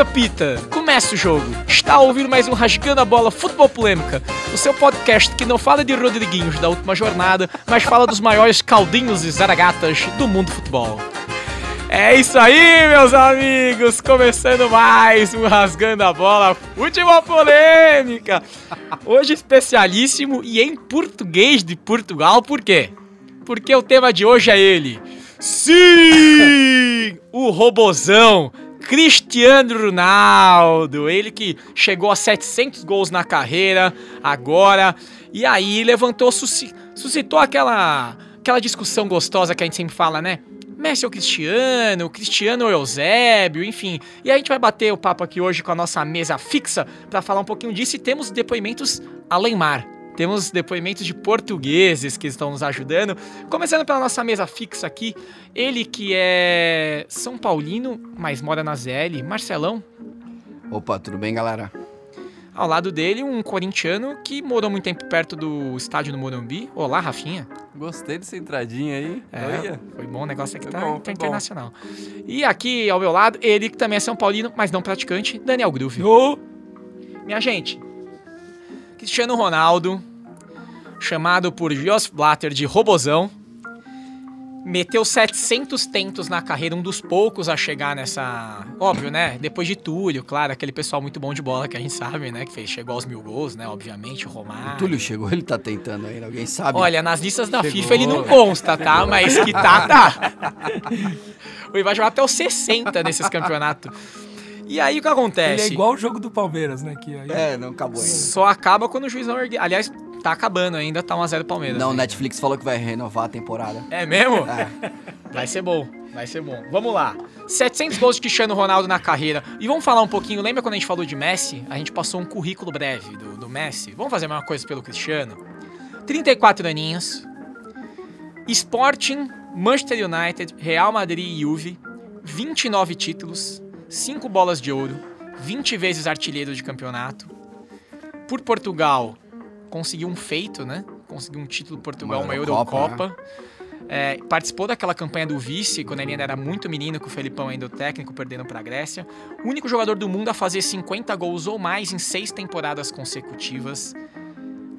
Apita, começa o jogo. Está ouvir mais um Rasgando a Bola Futebol Polêmica, o seu podcast que não fala de Rodriguinhos da última jornada, mas fala dos maiores caldinhos e zaragatas do mundo do futebol. É isso aí, meus amigos! Começando mais um Rasgando a Bola Futebol Polêmica! Hoje especialíssimo e em português de Portugal, por quê? Porque o tema de hoje é ele. Sim! O robozão Cristiano Ronaldo, ele que chegou a 700 gols na carreira agora, e aí levantou, suscitou aquela, aquela discussão gostosa que a gente sempre fala, né? Messi ou Cristiano, Cristiano ou Eusébio, enfim. E a gente vai bater o papo aqui hoje com a nossa mesa fixa para falar um pouquinho disso e temos depoimentos além mar. Temos depoimentos de portugueses que estão nos ajudando. Começando pela nossa mesa fixa aqui, ele que é São Paulino, mas mora na ZL, Marcelão. Opa, tudo bem, galera? Ao lado dele, um corintiano que morou muito tempo perto do estádio do Morumbi. Olá, Rafinha. Gostei dessa entradinha aí. É, foi bom o negócio aqui, tá, bom, tá internacional. E aqui ao meu lado, ele que também é São Paulino, mas não praticante, Daniel Groove. Oh. Minha gente, Cristiano Ronaldo, chamado por Jos Blatter de Robozão, meteu 700 tentos na carreira, um dos poucos a chegar nessa. Óbvio, né? Depois de Túlio, claro, aquele pessoal muito bom de bola que a gente sabe, né? Que fez, chegou aos mil gols, né? Obviamente, o Romário. O Túlio chegou, ele tá tentando ainda, alguém sabe? Olha, nas listas da chegou. FIFA ele não consta, tá? Mas que tá, tá. Ele vai jogar até os 60 nesses campeonatos. E aí o que acontece? Ele é igual o jogo do Palmeiras, né? Que aí... É, não acabou ainda. Só acaba quando o juiz não ergue. Aliás, tá acabando ainda, tá 1x0 Palmeiras. Não, né? Netflix falou que vai renovar a temporada. É mesmo? É. Vai ser bom, vai ser bom. Vamos lá. 700 gols de Cristiano Ronaldo na carreira. E vamos falar um pouquinho, lembra quando a gente falou de Messi? A gente passou um currículo breve do, do Messi. Vamos fazer a mesma coisa pelo Cristiano? 34 aninhos. Sporting, Manchester United, Real Madrid e Juve. 29 títulos. 5 bolas de ouro, 20 vezes artilheiro de campeonato. Por Portugal, conseguiu um feito, né? Conseguiu um título Portugal, uma, uma Eurocopa. Né? É, participou daquela campanha do vice, quando ele ainda era muito menino, com o Felipão ainda o técnico, perdendo para a Grécia. O único jogador do mundo a fazer 50 gols ou mais em seis temporadas consecutivas.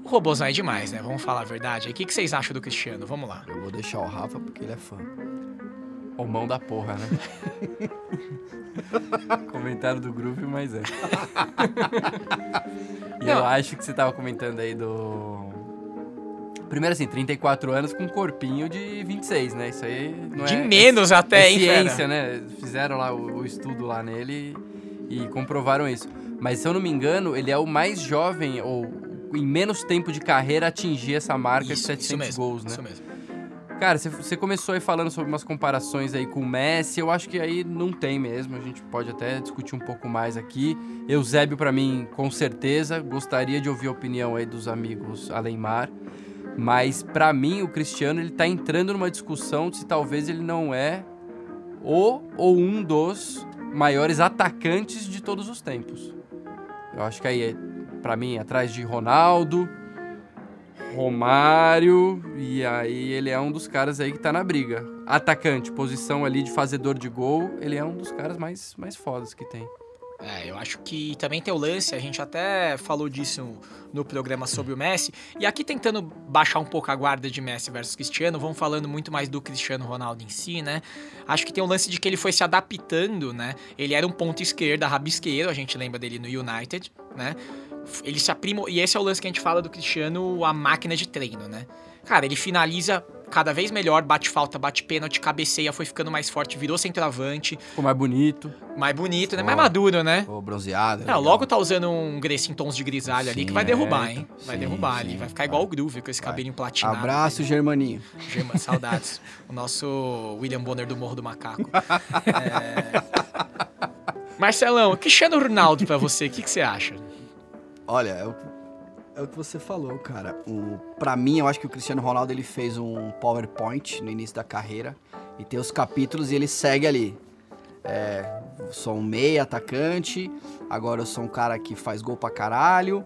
O Robozão é demais, né? Vamos falar a verdade. O que, que vocês acham do Cristiano? Vamos lá. Eu vou deixar o Rafa porque ele é fã. O mão da porra, né? Comentário do grupo, mas é. e eu acho que você tava comentando aí do. Primeiro assim, 34 anos com um corpinho de 26, né? Isso aí não de é. menos é, até, é hein, ciência, né? Fizeram lá o, o estudo lá nele e comprovaram isso. Mas se eu não me engano, ele é o mais jovem ou em menos tempo de carreira atingir essa marca isso, de 700 gols, né? Isso mesmo. Cara, você começou aí falando sobre umas comparações aí com o Messi, eu acho que aí não tem mesmo, a gente pode até discutir um pouco mais aqui. Eusébio, para mim, com certeza, gostaria de ouvir a opinião aí dos amigos Alemar, mas para mim o Cristiano ele tá entrando numa discussão de se talvez ele não é o ou um dos maiores atacantes de todos os tempos. Eu acho que aí, é, para mim, atrás de Ronaldo, Romário, e aí ele é um dos caras aí que tá na briga. Atacante, posição ali de fazedor de gol, ele é um dos caras mais, mais fodas que tem. É, eu acho que também tem o lance, a gente até falou disso no programa sobre o Messi, e aqui tentando baixar um pouco a guarda de Messi versus Cristiano, vamos falando muito mais do Cristiano Ronaldo em si, né? Acho que tem o lance de que ele foi se adaptando, né? Ele era um ponto esquerda, rabisqueiro, a gente lembra dele no United, né? Ele se aprima. E esse é o lance que a gente fala do Cristiano, a máquina de treino, né? Cara, ele finaliza cada vez melhor, bate falta, bate pênalti, cabeceia, foi ficando mais forte, virou centroavante. Ficou mais bonito. Mais bonito, né? Mais maduro, né? Ficou bronzeado. Não, logo tá usando um Grace em tons de grisalho sim, ali que vai derrubar, é. hein? Vai sim, derrubar sim, ali. Vai ficar igual o Groove com esse vai. cabelinho platinado. Abraço, ali. Germaninho. German, saudades. o nosso William Bonner do Morro do Macaco. é... Marcelão, Cristiano Ronaldo pra você, o que, que você acha? Olha, é o, é o que você falou, cara. O, pra mim, eu acho que o Cristiano Ronaldo ele fez um PowerPoint no início da carreira e tem os capítulos e ele segue ali. É, sou um meia atacante, agora eu sou um cara que faz gol pra caralho.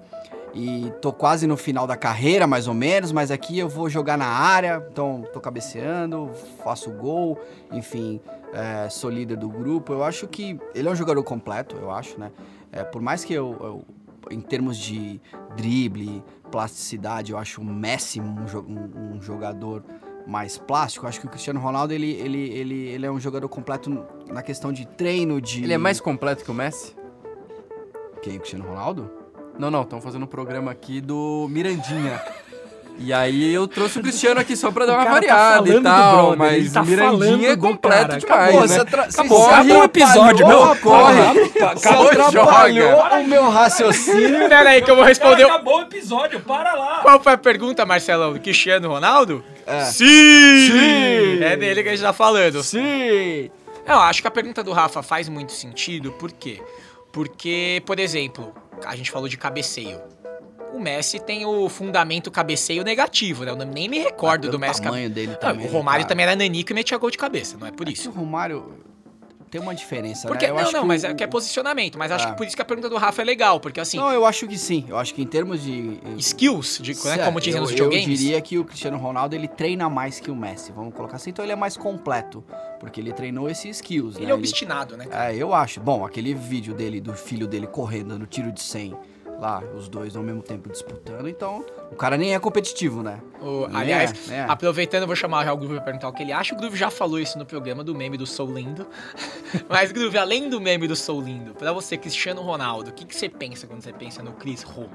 e tô quase no final da carreira, mais ou menos, mas aqui eu vou jogar na área, então tô cabeceando, faço gol, enfim, é, sou líder do grupo. Eu acho que ele é um jogador completo, eu acho, né? É, por mais que eu, eu, em termos de drible, plasticidade, eu acho o Messi um, um, jogador mais plástico. Eu acho que o Cristiano Ronaldo ele, ele, ele, ele é um jogador completo na questão de treino, de. Ele é mais completo que o Messi? Quem? O Cristiano Ronaldo? Não, não, estão fazendo um programa aqui do Mirandinha. E aí eu trouxe o Cristiano aqui só pra dar uma tá variada e tal, mas tá o Mirandinha é completo cara. demais, Acabou, né? Tra... Acabou, acabou o episódio, meu. Corre. Você atrapalhou o meu raciocínio. Pera aí que eu vou responder. Acabou o episódio, para lá. Qual foi a pergunta, Marcelão? Do Cristiano Ronaldo? É. Sim! Sim! É dele que a gente tá falando. Sim! Não, acho que a pergunta do Rafa faz muito sentido, por quê? Porque, por exemplo, a gente falou de cabeceio. O Messi tem o fundamento cabeceio negativo, né? Eu nem me recordo Ah, do Messi. O tamanho dele Não, também. o Romário cara. também era nanico e metia gol de cabeça, não é por É isso. que o Romário tem uma diferença, Porque, né? Eu não, não, mas o- é que é posicionamento. Mas acho Ah. que por isso que a pergunta do Rafa é legal, porque assim, Não, eu acho que sim. Eu acho que em termos de... skills, de, né, Certo, como dizem eu, nos Eu videogames. diria que o Cristiano Ronaldo ele treina mais que o Messi, vamos colocar assim. Então ele é mais completo, porque ele treinou esses skills, Ele né? é obstinado, né? cara? É, eu acho. Bom, aquele vídeo dele, do filho dele correndo no tiro de 100, lá, os dois ao mesmo tempo disputando, então o cara nem é competitivo, né? O- É, aliás, é. aproveitando, eu vou chamar já o Groove pra perguntar o que ele acha. O Groove já falou isso no programa do meme do Sou Lindo. Mas, Groove, além do meme do Sou Lindo, pra você, Cristiano Ronaldo, o que, que você pensa quando você pensa no Chris Ro?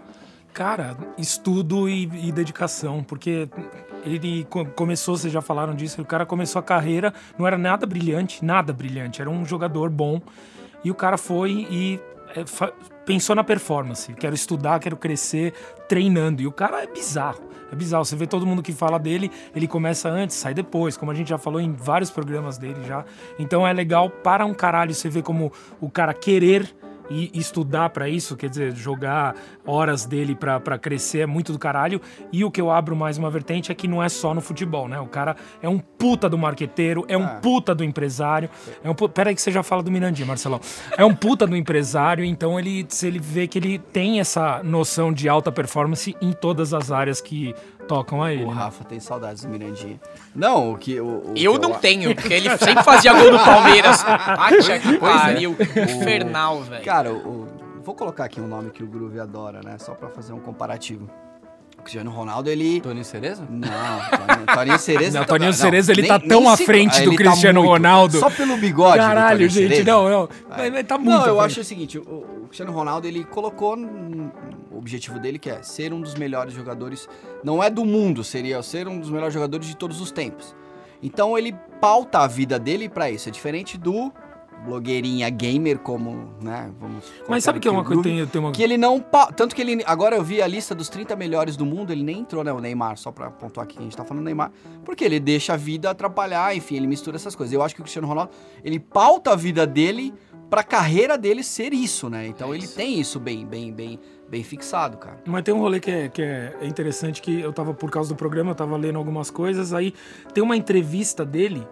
Cara, estudo e, e dedicação, porque ele co- começou, vocês já falaram disso, o cara começou a carreira, não era nada brilhante, nada brilhante, era um jogador bom. E o cara foi e é, pensou na performance. Quero estudar, quero crescer, treinando. E o cara é bizarro. É bizarro. Você vê todo mundo que fala dele, ele começa antes, sai depois, como a gente já falou em vários programas dele já. Então é legal para um caralho você ver como o cara querer e estudar pra isso, quer dizer, jogar horas dele pra pra crescer é muito do caralho. E o que eu abro mais uma vertente é que não é só no futebol, né? O cara é um puta do marqueteiro, é um Ah. puta do empresário. É um pu... Pera aí que você já fala do Mirandinha, Marcelão. É um puta do empresário, então ele, se ele vê que ele tem essa noção de alta performance em todas as áreas que tocam a ele. O né? Rafa tem saudades do Mirandinha. Não, o que. O, o Eu que não tenho, porque ele sempre fazia gol no Palmeiras. Acha que é. pariu. Infernal, velho. Cara, o- vou colocar aqui um nome que o Groove adora, né? Só pra fazer um comparativo. O Cristiano Ronaldo, ele. Toninho Cereza? Não, Toninho, Toninho Cereza. Não, tá- Toninho Cereza, ele tá tão à frente Ah, do ele tá Cristiano muito. Ronaldo. Só pelo bigode. Caralho, gente, Cereza. não, não. Mas tá muito. Não, eu acho o seguinte, o, o Cristiano Ronaldo, ele colocou o objetivo dele que é ser um dos melhores jogadores, não é do mundo, seria ser um dos melhores jogadores de todos os tempos. Então ele pauta a vida dele pra isso, é diferente do blogueirinha gamer como, né, vamos Mas sabe que é uma coisa tem, tem uma que ele não, tanto que ele, agora eu vi a lista dos 30 melhores do mundo, ele nem entrou, né, o Neymar, só pra pontuar aqui que a gente tá falando do Neymar, porque ele deixa a vida atrapalhar, enfim, ele mistura essas coisas. Eu acho que o Cristiano Ronaldo, ele pauta a vida dele pra carreira dele ser isso, né? Então É ele isso. tem isso bem, bem, bem, bem fixado, cara. Mas tem um rolê que é, que é interessante que eu tava, por causa do programa, eu tava lendo algumas coisas, aí tem uma entrevista dele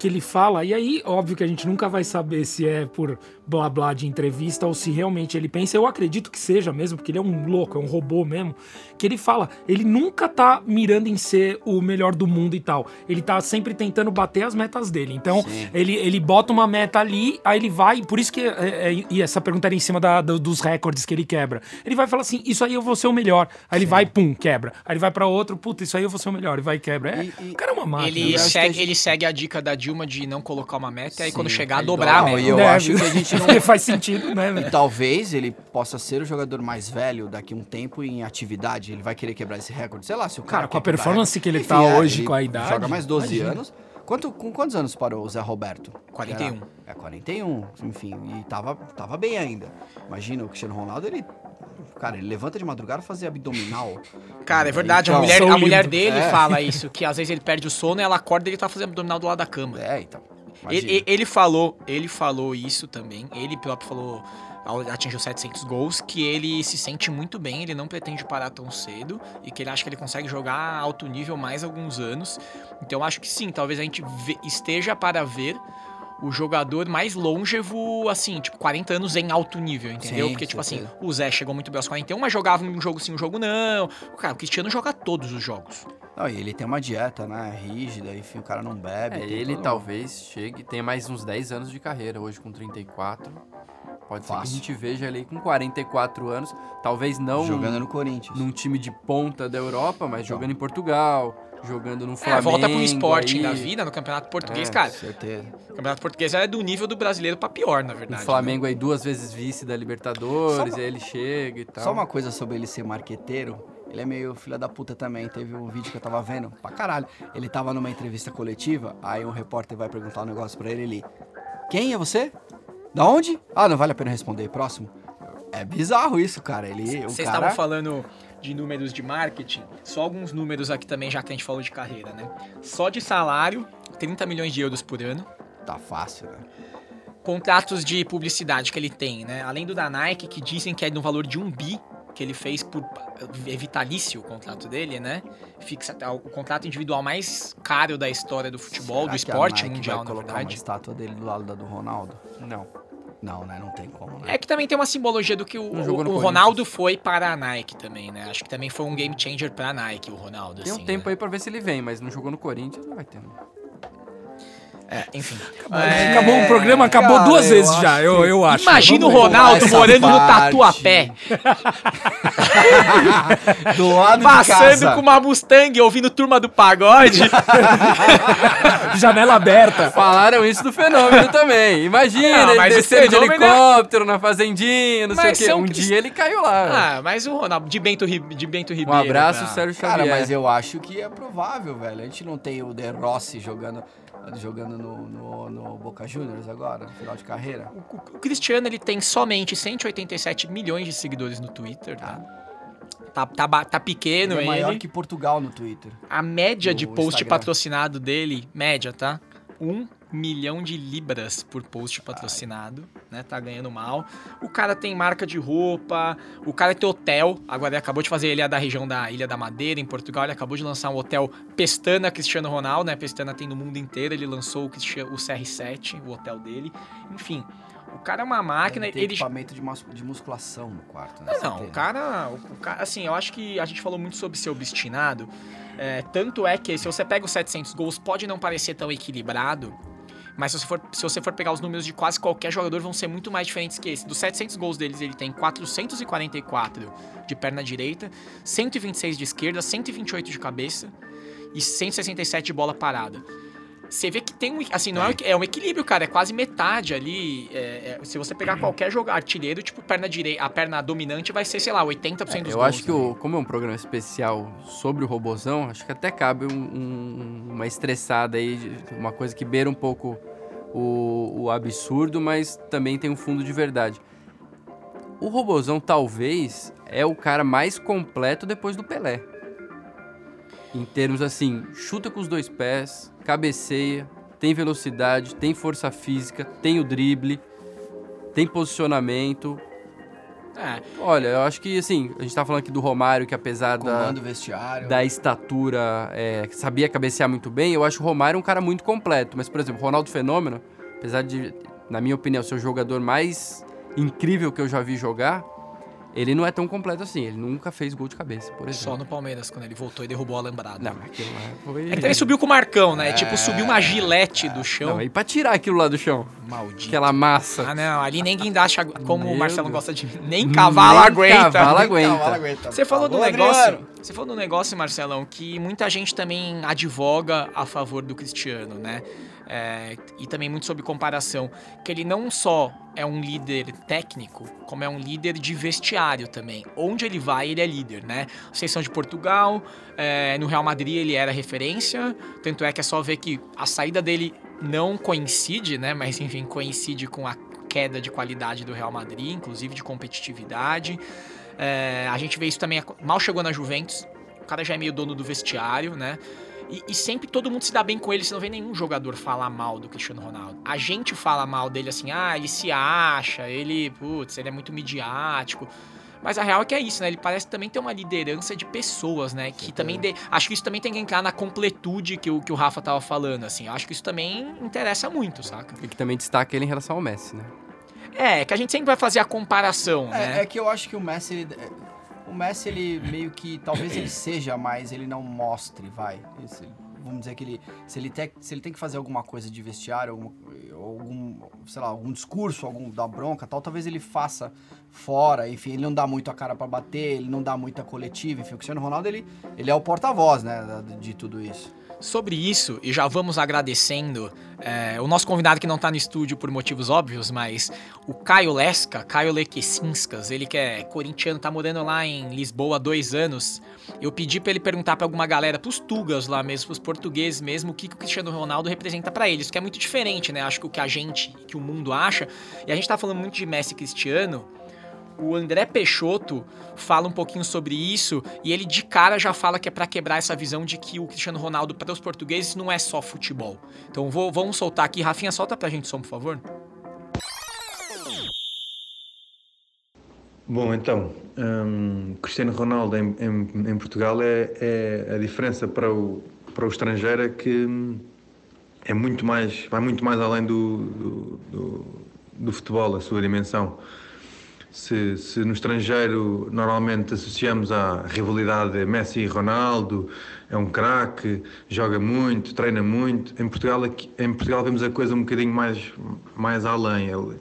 que ele fala, e aí, óbvio que a gente nunca vai saber se é por blá blá de entrevista ou se realmente ele pensa, eu acredito que seja mesmo, porque ele é um louco, é um robô mesmo, que ele fala, ele nunca tá mirando em ser o melhor do mundo e tal, ele tá sempre tentando bater as metas dele, então Sim. ele, ele bota uma meta ali, aí ele vai, por isso que, é, é- e essa pergunta era em cima da- do- dos recordes que ele quebra, ele vai falar assim, isso aí eu vou ser o melhor, aí ele vai, pum, quebra, aí ele vai pra outro, puta, isso aí eu vou ser o melhor, e vai e quebra, é, E- e- o cara é uma máquina, Ele né? segue, gente- ele segue a dica da Dilma de não colocar uma meta e aí Sim, quando chegar, dobrar a dobra. meta. E eu Deve. acho que a gente não- faz sentido, né, E talvez ele possa ser o jogador mais velho daqui a um tempo em atividade, ele vai querer quebrar esse recorde, sei lá, se o cara Cara, com a performance recorde. que ele Enfim, tá é, hoje, ele com a idade, Joga mais 12 imagina. anos. Quanto, com quantos anos parou o Zé Roberto? 41. Era- É, 41, enfim, e tava, tava bem ainda. Imagina, o Cristiano Ronaldo, ele. Cara, ele levanta de madrugada e fazer abdominal. Cara, é verdade, a Então, mulher, a mulher dele É. fala isso, que às vezes ele perde o sono e ela acorda e ele tá fazendo abdominal do lado da cama. É, então. Ele, ele falou, ele falou isso também. Ele próprio falou, atingiu 700 gols, que ele se sente muito bem, ele não pretende parar tão cedo e que ele acha que ele consegue jogar a alto nível mais alguns anos. Então eu acho que sim, talvez a gente esteja para ver o jogador mais longevo, assim, tipo, 40 anos em alto nível, entendeu? Sim, Porque, tipo assim, certeza. o Zé chegou muito bem aos 41, mas jogava um jogo sim, um jogo não. O cara, o Cristiano joga todos os jogos. Não, e ele tem uma dieta, né? Rígida, enfim, o cara não bebe. É, ele todo- talvez chegue, tenha mais uns 10 anos de carreira, hoje com 34. Pode ser que a Fácil. gente veja ele com 44 anos, talvez não Jogando no Corinthians. num time de ponta da Europa, mas jogando em Portugal, jogando no É, Flamengo. volta pro esporte aí, da vida, no Campeonato Português, É, cara. Certeza. O Campeonato Português é do nível do brasileiro pra pior, na O verdade. né? Flamengo aí duas vezes vice da Libertadores, uma- aí ele chega e tal. Só uma coisa sobre ele ser marqueteiro. Ele é meio filha da puta também. Teve um vídeo que eu tava vendo, pra caralho. Ele tava numa entrevista coletiva, aí um repórter vai perguntar um negócio pra ele, ele... Quem é você? Da onde? Ah, não vale a pena responder. Próximo. É bizarro isso, cara. Ele, Vocês cara... estavam falando de números de marketing, só alguns números aqui também, já que a gente falou de carreira, né? Só de salário, 30 milhões de euros por ano. Tá fácil, né? Contratos de publicidade que ele tem, né? Além do da Nike, que dizem que é no valor de um bi, que ele fez por. É vitalício o contrato dele, né? Fixa o contrato individual mais caro da história do futebol, Será do que a esporte Nike mundial, vai na colocar verdade. uma estátua dele do lado da do Ronaldo? Não. Não, né? Não tem como, né? É que também tem uma simbologia do que o, o Corinthians. Ronaldo foi para a Nike também, né? Acho que também foi um game changer para a Nike, o Ronaldo. Tem um assim, tempo né? aí pra ver se ele vem, mas não jogou no Corinthians, não vai ter. Não. É, enfim. É, Acabou, o programa acabou cara, duas vezes acho já, eu, eu acho. Imagina o Ronaldo morando no. Tatuapé, Do lado de passando casa. com uma Mustang, ouvindo Turma do Pagode. Janela aberta. Falaram isso do fenômeno também. Imagina, Não, ele descendo de é- helicóptero na fazendinha, não Mas sei o quê. são Um crist- dia ele caiu lá. ah, mas o Ronaldo, de Bento, Ri- de Bento um Ribeiro. abraço, cara. Sérgio Cara, Xavier. mas eu acho que é provável, velho. A gente não tem o De Rossi jogando, jogando no, no, no Boca Juniors agora, no final de carreira. O, o Cristiano, ele tem somente 187 milhões de seguidores no Twitter, tá? Tá, tá, ba- tá pequeno Ele é ele. maior que Portugal no Twitter. A média de post Instagram. patrocinado dele, média, tá? Um milhão de libras por post patrocinado, né? Tá ganhando mal. O cara tem marca de roupa, o cara tem hotel. Agora ele acabou de fazer, ele é da região da Ilha da Madeira, em Portugal. Ele acabou de lançar um hotel Pestana Cristiano Ronaldo, né? Pestana tem no mundo inteiro. Ele lançou o, o CR7, o hotel dele. Enfim, o cara é uma máquina. Ele tem Ele, equipamento de, mus- de musculação no quarto, né? não, não, o cara, o, o cara, assim, eu acho que a gente falou muito sobre ser obstinado. É, tanto é que se você pega os 700 gols, pode não parecer tão equilibrado, mas se você, for, se você for pegar os números de quase qualquer jogador, vão ser muito mais diferentes que esse. Dos 700 gols deles, ele tem 444 de perna direita, 126 de esquerda, 128 de cabeça e 167 de bola parada. Você vê que tem um. Assim, não é, um é um equilíbrio, cara. É quase metade ali. é- é- se você pegar qualquer jogador artilheiro, tipo, perna direita, a perna dominante vai ser, sei lá, 80% dos É, Eu gols. acho que, né? o, como é um programa especial sobre o robozão, acho que até cabe um- um- uma estressada aí, uma coisa que beira um pouco o, o absurdo, mas também tem um fundo de verdade. O robozão talvez é o cara mais completo depois do Pelé. Em termos assim, chuta com os dois pés, cabeceia, tem velocidade, tem força física, tem o drible, tem posicionamento, É, Olha, eu acho que, assim, a gente tá falando aqui do Romário, que apesar da, da estatura, é, sabia cabecear muito bem, eu acho o Romário um cara muito completo. Mas, por exemplo, o Ronaldo Fenômeno, apesar de, na minha opinião, ser o jogador mais incrível que eu já vi jogar, ele não é tão completo assim. Ele nunca fez gol de cabeça, por exemplo. só no Palmeiras, quando ele voltou e derrubou a lembrada. Não, mas aquilo lá foi... É que também subiu com o Marcão, né? Tipo, subiu uma gilete do chão. Não, e pra tirar aquilo lá do chão? Maldito. Aquela massa. Ah, não, ali nem guindaste, como Meu o Marcelo Deus. gosta de. Nem cavalo Nem aguenta. cavalo Nem aguenta. cavalo aguenta. Você falou do Alô, negócio. Adriano. Você falou do negócio, Marcelão, que muita gente também advoga a favor do Cristiano, né? É, e também muito sobre comparação. Que ele não só é um líder técnico, como é um líder de vestiário também. Onde ele vai, ele é líder, né? Seleção de Portugal, é, no Real Madrid ele era referência. Tanto é que é só ver que a saída dele não coincide, né? Mas enfim, coincide com a queda de qualidade do Real Madrid, inclusive de competitividade. É, a gente vê isso também. Mal chegou na Juventus, o cara já é meio dono do vestiário, né? E, e sempre todo mundo se dá bem com ele, você não vê nenhum jogador falar mal do Cristiano Ronaldo. A gente fala mal dele assim, ah, ele se acha, ele, putz, ele é muito midiático. Mas a real é que é isso, né? Ele parece também ter uma liderança de pessoas, né? Que também. De... Acho que isso também tem que entrar na completude que o, que o Rafa tava falando, assim. Eu acho que isso também interessa muito, saca? E que também destaca ele em relação ao Messi, né? É, que a gente sempre vai fazer a comparação, é, né? É que eu acho que o Messi. O Messi, ele meio que. Talvez ele seja, mas ele não mostre, vai. Esse, vamos dizer que ele. Se ele, tem, se ele tem que fazer alguma coisa de vestiário, algum, algum sei lá, algum discurso, algum da bronca tal, talvez ele faça fora, enfim, ele não dá muito a cara para bater, ele não dá muita coletiva, enfim, o Cristiano Ronaldo, ele, ele é o porta-voz, né, de tudo isso. Sobre isso, e já vamos agradecendo é, o nosso convidado que não está no estúdio por motivos óbvios, mas o Caio Lesca, Caio Lequecinskas, ele que é corintiano, tá morando lá em Lisboa há dois anos. Eu pedi para ele perguntar para alguma galera, pros tugas lá mesmo, pros portugueses mesmo, o que, que o Cristiano Ronaldo representa para eles, que é muito diferente, né? Acho que o que a gente, que o mundo acha. E a gente tá falando muito de Messi Cristiano, o André Peixoto fala um pouquinho sobre isso e ele de cara já fala que é para quebrar essa visão de que o Cristiano Ronaldo para os portugueses não é só futebol. Então vou, vamos soltar aqui. Rafinha, solta pra gente som, por favor. Bom, então, um, Cristiano Ronaldo em, em, em Portugal é, é, a diferença para o, para o estrangeiro é que é muito mais, vai muito mais além do, do, do, do futebol, a sua dimensão. Se, se, no estrangeiro normalmente associamos à rivalidade Messi e Ronaldo, é um craque, joga muito, treina muito, em Portugal, em Portugal vemos a coisa um bocadinho mais, mais além. Ele,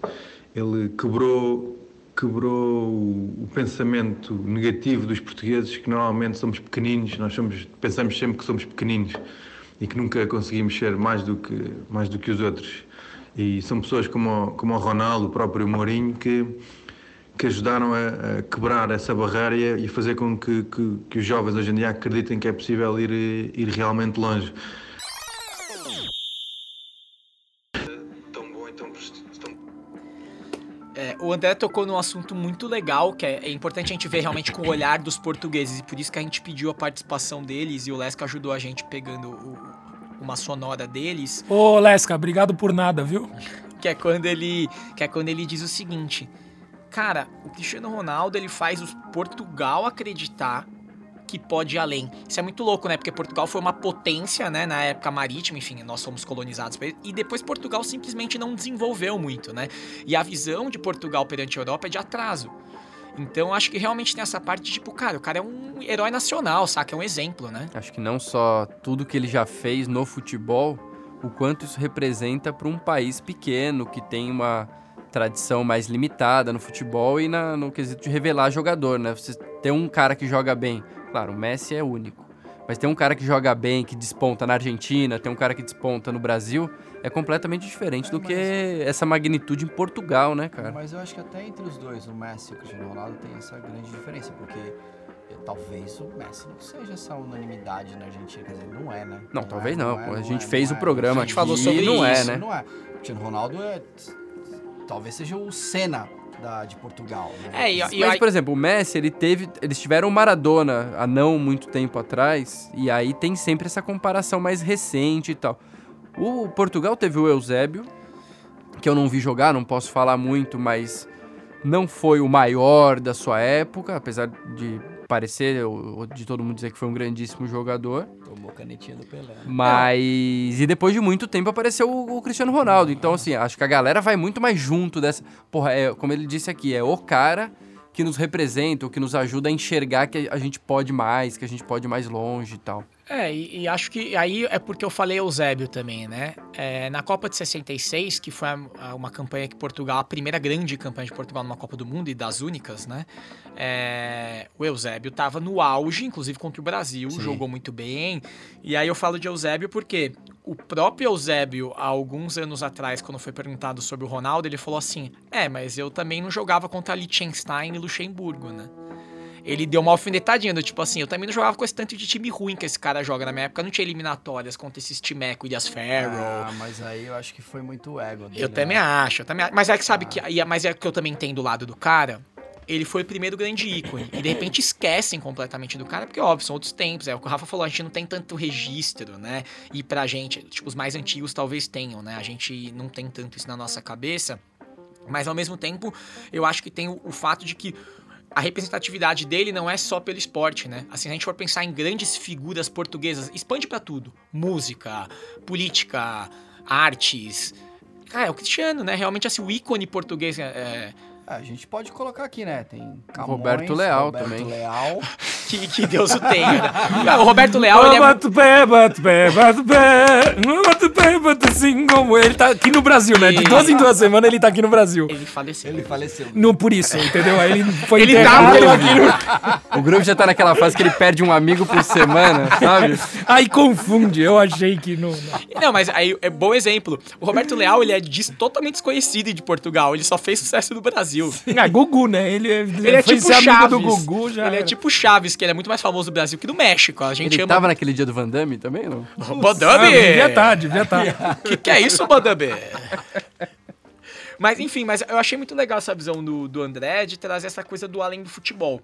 ele quebrou, quebrou o, pensamento negativo dos portugueses, que normalmente somos pequeninos, nós somos, pensamos sempre que somos pequeninos e que nunca conseguimos ser mais do que, mais do que os outros. E são pessoas como, como o Ronaldo, o próprio Mourinho, que que ajudaram a, a, quebrar essa barreira e a fazer com que, que, que, os jovens hoje em dia acreditem que é possível ir, ir realmente longe. É, o André tocou num assunto muito legal, que é, é, importante a gente ver realmente com o olhar dos portugueses, e por isso que a gente pediu a participação deles, e o Lesca ajudou a gente pegando o, uma sonora deles. Ô, Lesca, obrigado por nada, viu? que é quando ele, que é quando ele diz o seguinte: Cara, o Cristiano Ronaldo ele faz o Portugal acreditar que pode ir além. Isso é muito louco, né? Porque Portugal foi uma potência, né? Na época marítima, enfim, nós fomos colonizados. E depois Portugal simplesmente não desenvolveu muito, né? E a visão de Portugal perante a Europa é de atraso. Então acho que realmente tem essa parte de tipo, cara, o cara é um herói nacional, saca? É um exemplo, né? Acho que não só tudo que ele já fez no futebol, o quanto isso representa para um país pequeno que tem uma tradição mais limitada no futebol e na, no quesito de revelar jogador, né? Você tem um cara que joga bem, claro, o Messi é único, mas tem um cara que joga bem, que desponta na Argentina, tem um cara que desponta no Brasil, é completamente diferente é, do que essa magnitude em Portugal, né, cara? Mas eu acho que até entre os dois, o Messi e o Cristiano Ronaldo, tem essa grande diferença, porque eh, talvez o Messi não seja essa unanimidade na Argentina, quer dizer, não é, né? Não, não talvez é, não. não é, a gente fez o programa, a gente falou sobre não é, né? Não é. O Cristiano Ronaldo é talvez seja o Senna da, de Portugal. Né? É, e, e Mas, por exemplo, o Messi, ele teve. Eles tiveram o Maradona há não muito tempo atrás, e aí tem sempre essa comparação mais recente e tal. O Portugal teve o Eusébio, que eu não vi jogar, não posso falar muito, mas não foi o maior da sua época, apesar de parecer, ou de todo mundo dizer que foi um grandíssimo jogador. Tomou canetinha do Pelé. Né? Mas. E depois de muito tempo apareceu o, o, Cristiano Ronaldo. Então, assim, acho que a galera vai muito mais junto dessa. Porra, é, como ele disse aqui, é o cara que nos representa, o que nos ajuda a enxergar que a gente pode mais, que a gente pode ir mais longe e tal. É, e, e, acho que aí é porque eu falei Eusébio também, né? É, na Copa de 66, que foi a, a, uma campanha que Portugal, a primeira grande campanha de Portugal numa Copa do Mundo e das únicas, né? É, o Eusébio estava no auge, inclusive contra o Brasil, Sim. jogou muito bem. E aí eu falo de Eusébio porque o próprio Eusébio, há alguns anos atrás, quando foi perguntado sobre o Ronaldo, ele falou assim: É, mas eu também não jogava contra Liechtenstein e Luxemburgo, né? ele deu uma alfinetadinha do tipo assim, eu também não jogava com esse tanto de time ruim que esse cara joga na minha época, não tinha eliminatórias contra esses timeco e as Farrell. Ah, mas aí eu acho que foi muito ego dele, Eu também né? acho, eu também acho. Mas é que sabe ah. que, mas é que eu também entendo do lado do cara, ele foi o primeiro grande ícone. E de repente esquecem completamente do cara, porque, óbvio, são outros tempos. É o que o Rafa falou, a gente não tem tanto registro, né? E pra gente, tipo, os mais antigos talvez tenham, né? A gente não tem tanto isso na nossa cabeça. Mas ao mesmo tempo, eu acho que tem o, o fato de que a representatividade dele não é só pelo esporte, né? Assim, se a gente for pensar em grandes figuras portuguesas, expande para tudo: música, política, artes. Cara, é o Cristiano, né? Realmente, assim, o ícone português é, Ah, A gente pode colocar aqui, né? Tem Camões, Roberto Leal Roberto também. Leal. que, que Deus o tenha. Né? O Roberto Leal, ele é Bato pé, bato pé, bato pé, bato pé, bato assim como ele tá aqui no Brasil, né? De duas em duas semanas ele tá aqui no Brasil. Ele faleceu. Ele faleceu. Não por isso, entendeu? Aí ele foi Ele enterrado tava- aqui no... O grupo já tá naquela fase que ele perde um amigo por semana, sabe? Aí confunde, eu achei que não... não. Não, mas aí é bom exemplo. O Roberto Leal, ele é totalmente desconhecido de Portugal. Ele só fez sucesso no Brasil. Ah, Gugu, né? Ele, Ele é foi tipo Chaves. do Gugu, já ele é era. tipo Chaves, que ele é muito mais famoso no Brasil que no México. A gente Ele ama. tava naquele dia do Van Damme também, não? Ah, Bodami! devia estar, devia estar. Que que é isso, Bodami? mas enfim, mas eu achei muito legal essa visão do, do André de trazer essa coisa do além do futebol.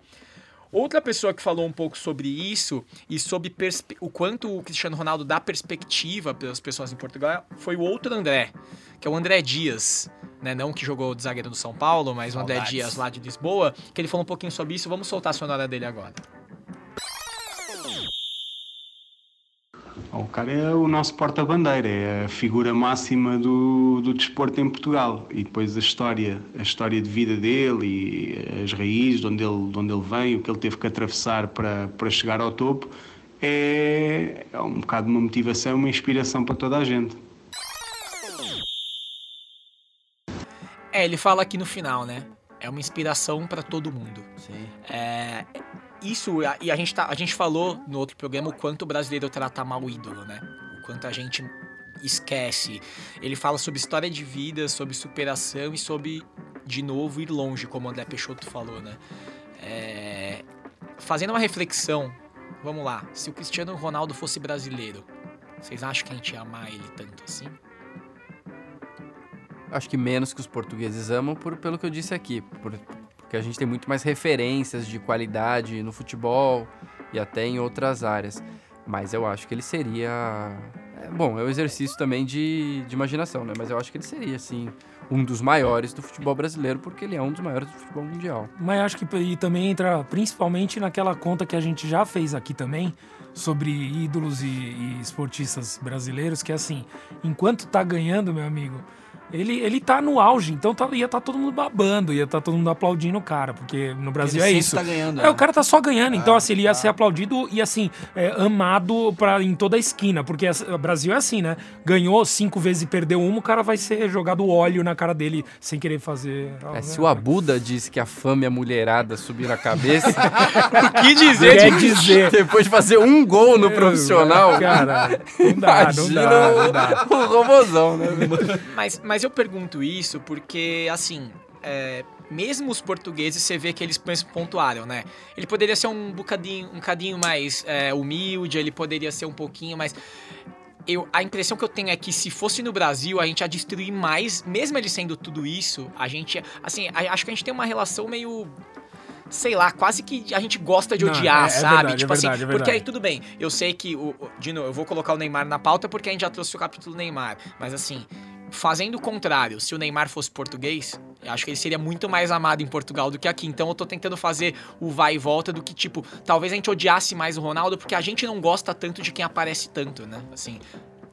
Outra pessoa que falou um pouco sobre isso e sobre o quanto o Cristiano Ronaldo dá perspectiva para as pessoas em Portugal foi o outro André, que é o André Dias, né? Não que jogou de zagueiro do São Paulo, mas o André Saudades. Dias lá de Lisboa, que ele falou um pouquinho sobre isso. Vamos soltar a sonora dele agora. O cara é o nosso porta-bandeira, é a figura máxima do, do desporto em Portugal. E depois a história, a história de vida dele e as raízes, de onde ele, de onde ele vem, o que ele teve que atravessar para, para chegar ao topo, é, é um bocado uma motivação, uma inspiração para toda a gente. É, ele fala aqui no final, né? É uma inspiração para todo mundo. Sim. É, isso, e a gente, tá, a gente falou no outro programa o quanto o brasileiro trata mal o ídolo, né? O quanto a gente esquece. Ele fala sobre história de vida, sobre superação e sobre, de novo, ir longe, como o André Peixoto falou, né? É, fazendo uma reflexão, vamos lá. Se o Cristiano Ronaldo fosse brasileiro, vocês acham que a gente ia amar ele tanto assim? Acho que menos que os portugueses amam, por, pelo que eu disse aqui. por- porque a gente tem muito mais referências de qualidade no futebol e até em outras áreas. Mas eu acho que ele seria. é, bom, é um exercício também de, de imaginação, né? Mas eu acho que ele seria, assim, um dos maiores do futebol brasileiro, porque ele é um dos maiores do futebol mundial. Mas acho que e também entra principalmente naquela conta que a gente já fez aqui também sobre ídolos e, e esportistas brasileiros, que é assim, enquanto tá ganhando, meu amigo, ele, ele tá no auge, então tá- ia estar todo mundo babando, ia estar todo mundo aplaudindo o cara, porque no Brasil Ele é isso. tá ganhando, É, né? o cara tá só ganhando, então assim, ele ia tá. ser aplaudido e assim, é, amado pra, em toda a esquina, porque o Brasil é assim, né? Ganhou cinco vezes e perdeu uma, o cara vai ser jogado óleo na cara dele sem querer fazer. É, se o Abuda disse que a fama e a mulherada subiram a cabeça, O que dizer Quer dizer. depois de fazer um gol no profissional, Cara, não dá, não imagina dá, não dá. o robozão, né? Mas, mas eu pergunto isso porque, assim, é, mesmo os portugueses, você vê que eles pontuaram, né? Ele poderia ser um bocadinho, um cadinho mais é, humilde, ele poderia ser um pouquinho mais... Eu, a impressão que eu tenho é que se fosse no Brasil, a gente ia destruir mais, mesmo ele sendo tudo isso, a gente, ia- assim, a- acho que a gente tem uma relação meio... Sei lá, quase que a gente gosta de odiar, é- é sabe? verdade, é tipo assim, verdade, é porque aí tudo bem. Eu sei que o, o- de novo, eu vou colocar o Neymar na pauta porque a gente já trouxe o capítulo Neymar, mas assim, fazendo o contrário, se o Neymar fosse português, eu acho que ele seria muito mais amado em Portugal do que aqui. Então eu tô tentando fazer o vai e volta do que tipo, talvez a gente odiasse mais o Ronaldo porque a gente não gosta tanto de quem aparece tanto, né? Assim,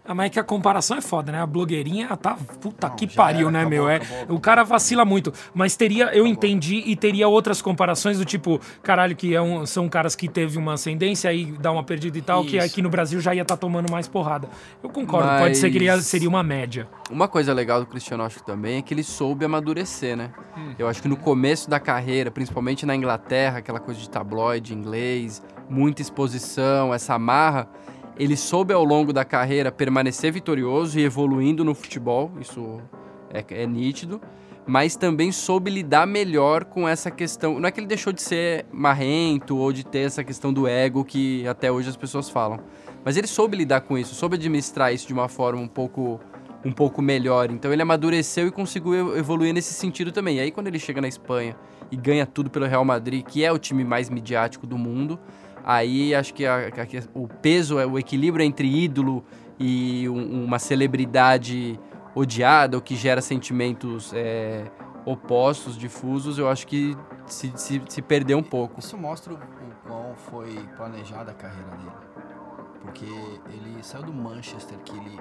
Ah, mas é que a comparação é foda, né? A blogueirinha tá. Puta Não, que pariu, era, né, acabou, meu? É, acabou, o cara vacila muito. Mas teria, eu entendi, e teria outras comparações do tipo, caralho, que é um- são caras que teve uma ascendência aí dá uma perdida e tal, que Isso. aqui no Brasil já ia estar tomando mais porrada. Eu concordo, pode Mas- ser que iria- seria uma média. Uma coisa legal do Cristiano acho que também é que ele soube amadurecer, né? Eu acho que no começo da carreira, principalmente na Inglaterra, aquela coisa de tabloide inglês, muita exposição, essa marra, ele soube ao longo da carreira permanecer vitorioso e evoluindo no futebol, isso é, é nítido, mas também soube lidar melhor com essa questão. Não é que ele deixou de ser marrento ou de ter essa questão do ego que até hoje as pessoas falam, mas ele soube lidar com isso, soube administrar isso de uma forma um pouco um pouco melhor. Então ele amadureceu e conseguiu ev- evoluir nesse sentido também. E aí quando ele chega na Espanha e ganha tudo pelo Real Madrid, que é o time mais midiático do mundo, aí acho que, a- a- o peso, é o equilíbrio entre ídolo e um- uma celebridade odiada ou que gera sentimentos é, opostos, difusos, eu acho que se, se, se perdeu um pouco. Isso mostra o quão foi planejada a carreira dele. Porque ele saiu do Manchester, que ele,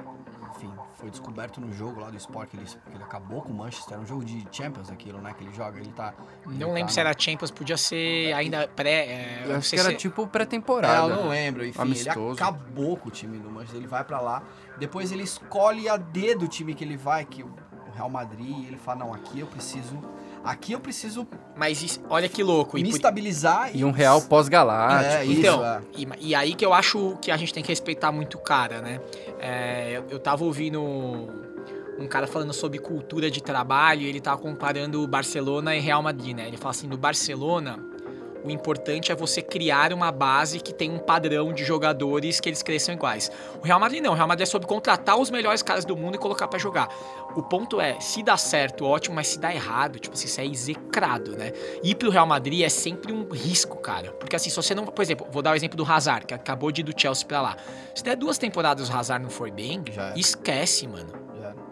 enfim, foi descoberto no jogo lá do Sport, que ele, que ele acabou com o Manchester. Era um jogo de Champions aquilo, né? Que ele joga, ele tá... ele Não tá lembro no- se era Champions, podia ser ainda pré. é, Eu acho que era se- tipo É, pré-temporada. eu não lembro. Enfim, ele Amistoso. acabou com o time do Manchester. Ele vai pra lá. Depois ele escolhe a D do time que ele vai, que o Real Madrid. E ele fala: Não, aqui eu preciso. Aqui eu preciso Mas isso- olha que louco. me E por- estabilizar E um real pós-galáctico. É, isso, Então, é. e, e aí que eu acho que a gente tem que respeitar muito o cara, né? É, eu, eu tava ouvindo um cara falando sobre cultura de trabalho e ele tava comparando o Barcelona e Real Madrid, né? Ele fala assim, no Barcelona, o importante é você criar uma base que tem um padrão de jogadores que eles cresçam iguais. O Real Madrid não, o Real Madrid é sobre contratar os melhores caras do mundo e colocar pra jogar. O ponto é, se dá certo, ótimo, mas se dá errado, tipo assim, isso é execrado, né? Ir pro Real Madrid é sempre um risco, cara. Porque assim, se você não. Por exemplo, vou dar o exemplo do Hazard, que acabou de ir do Chelsea pra lá. Se der duas temporadas o Hazard não for bem, Já era. esquece, mano.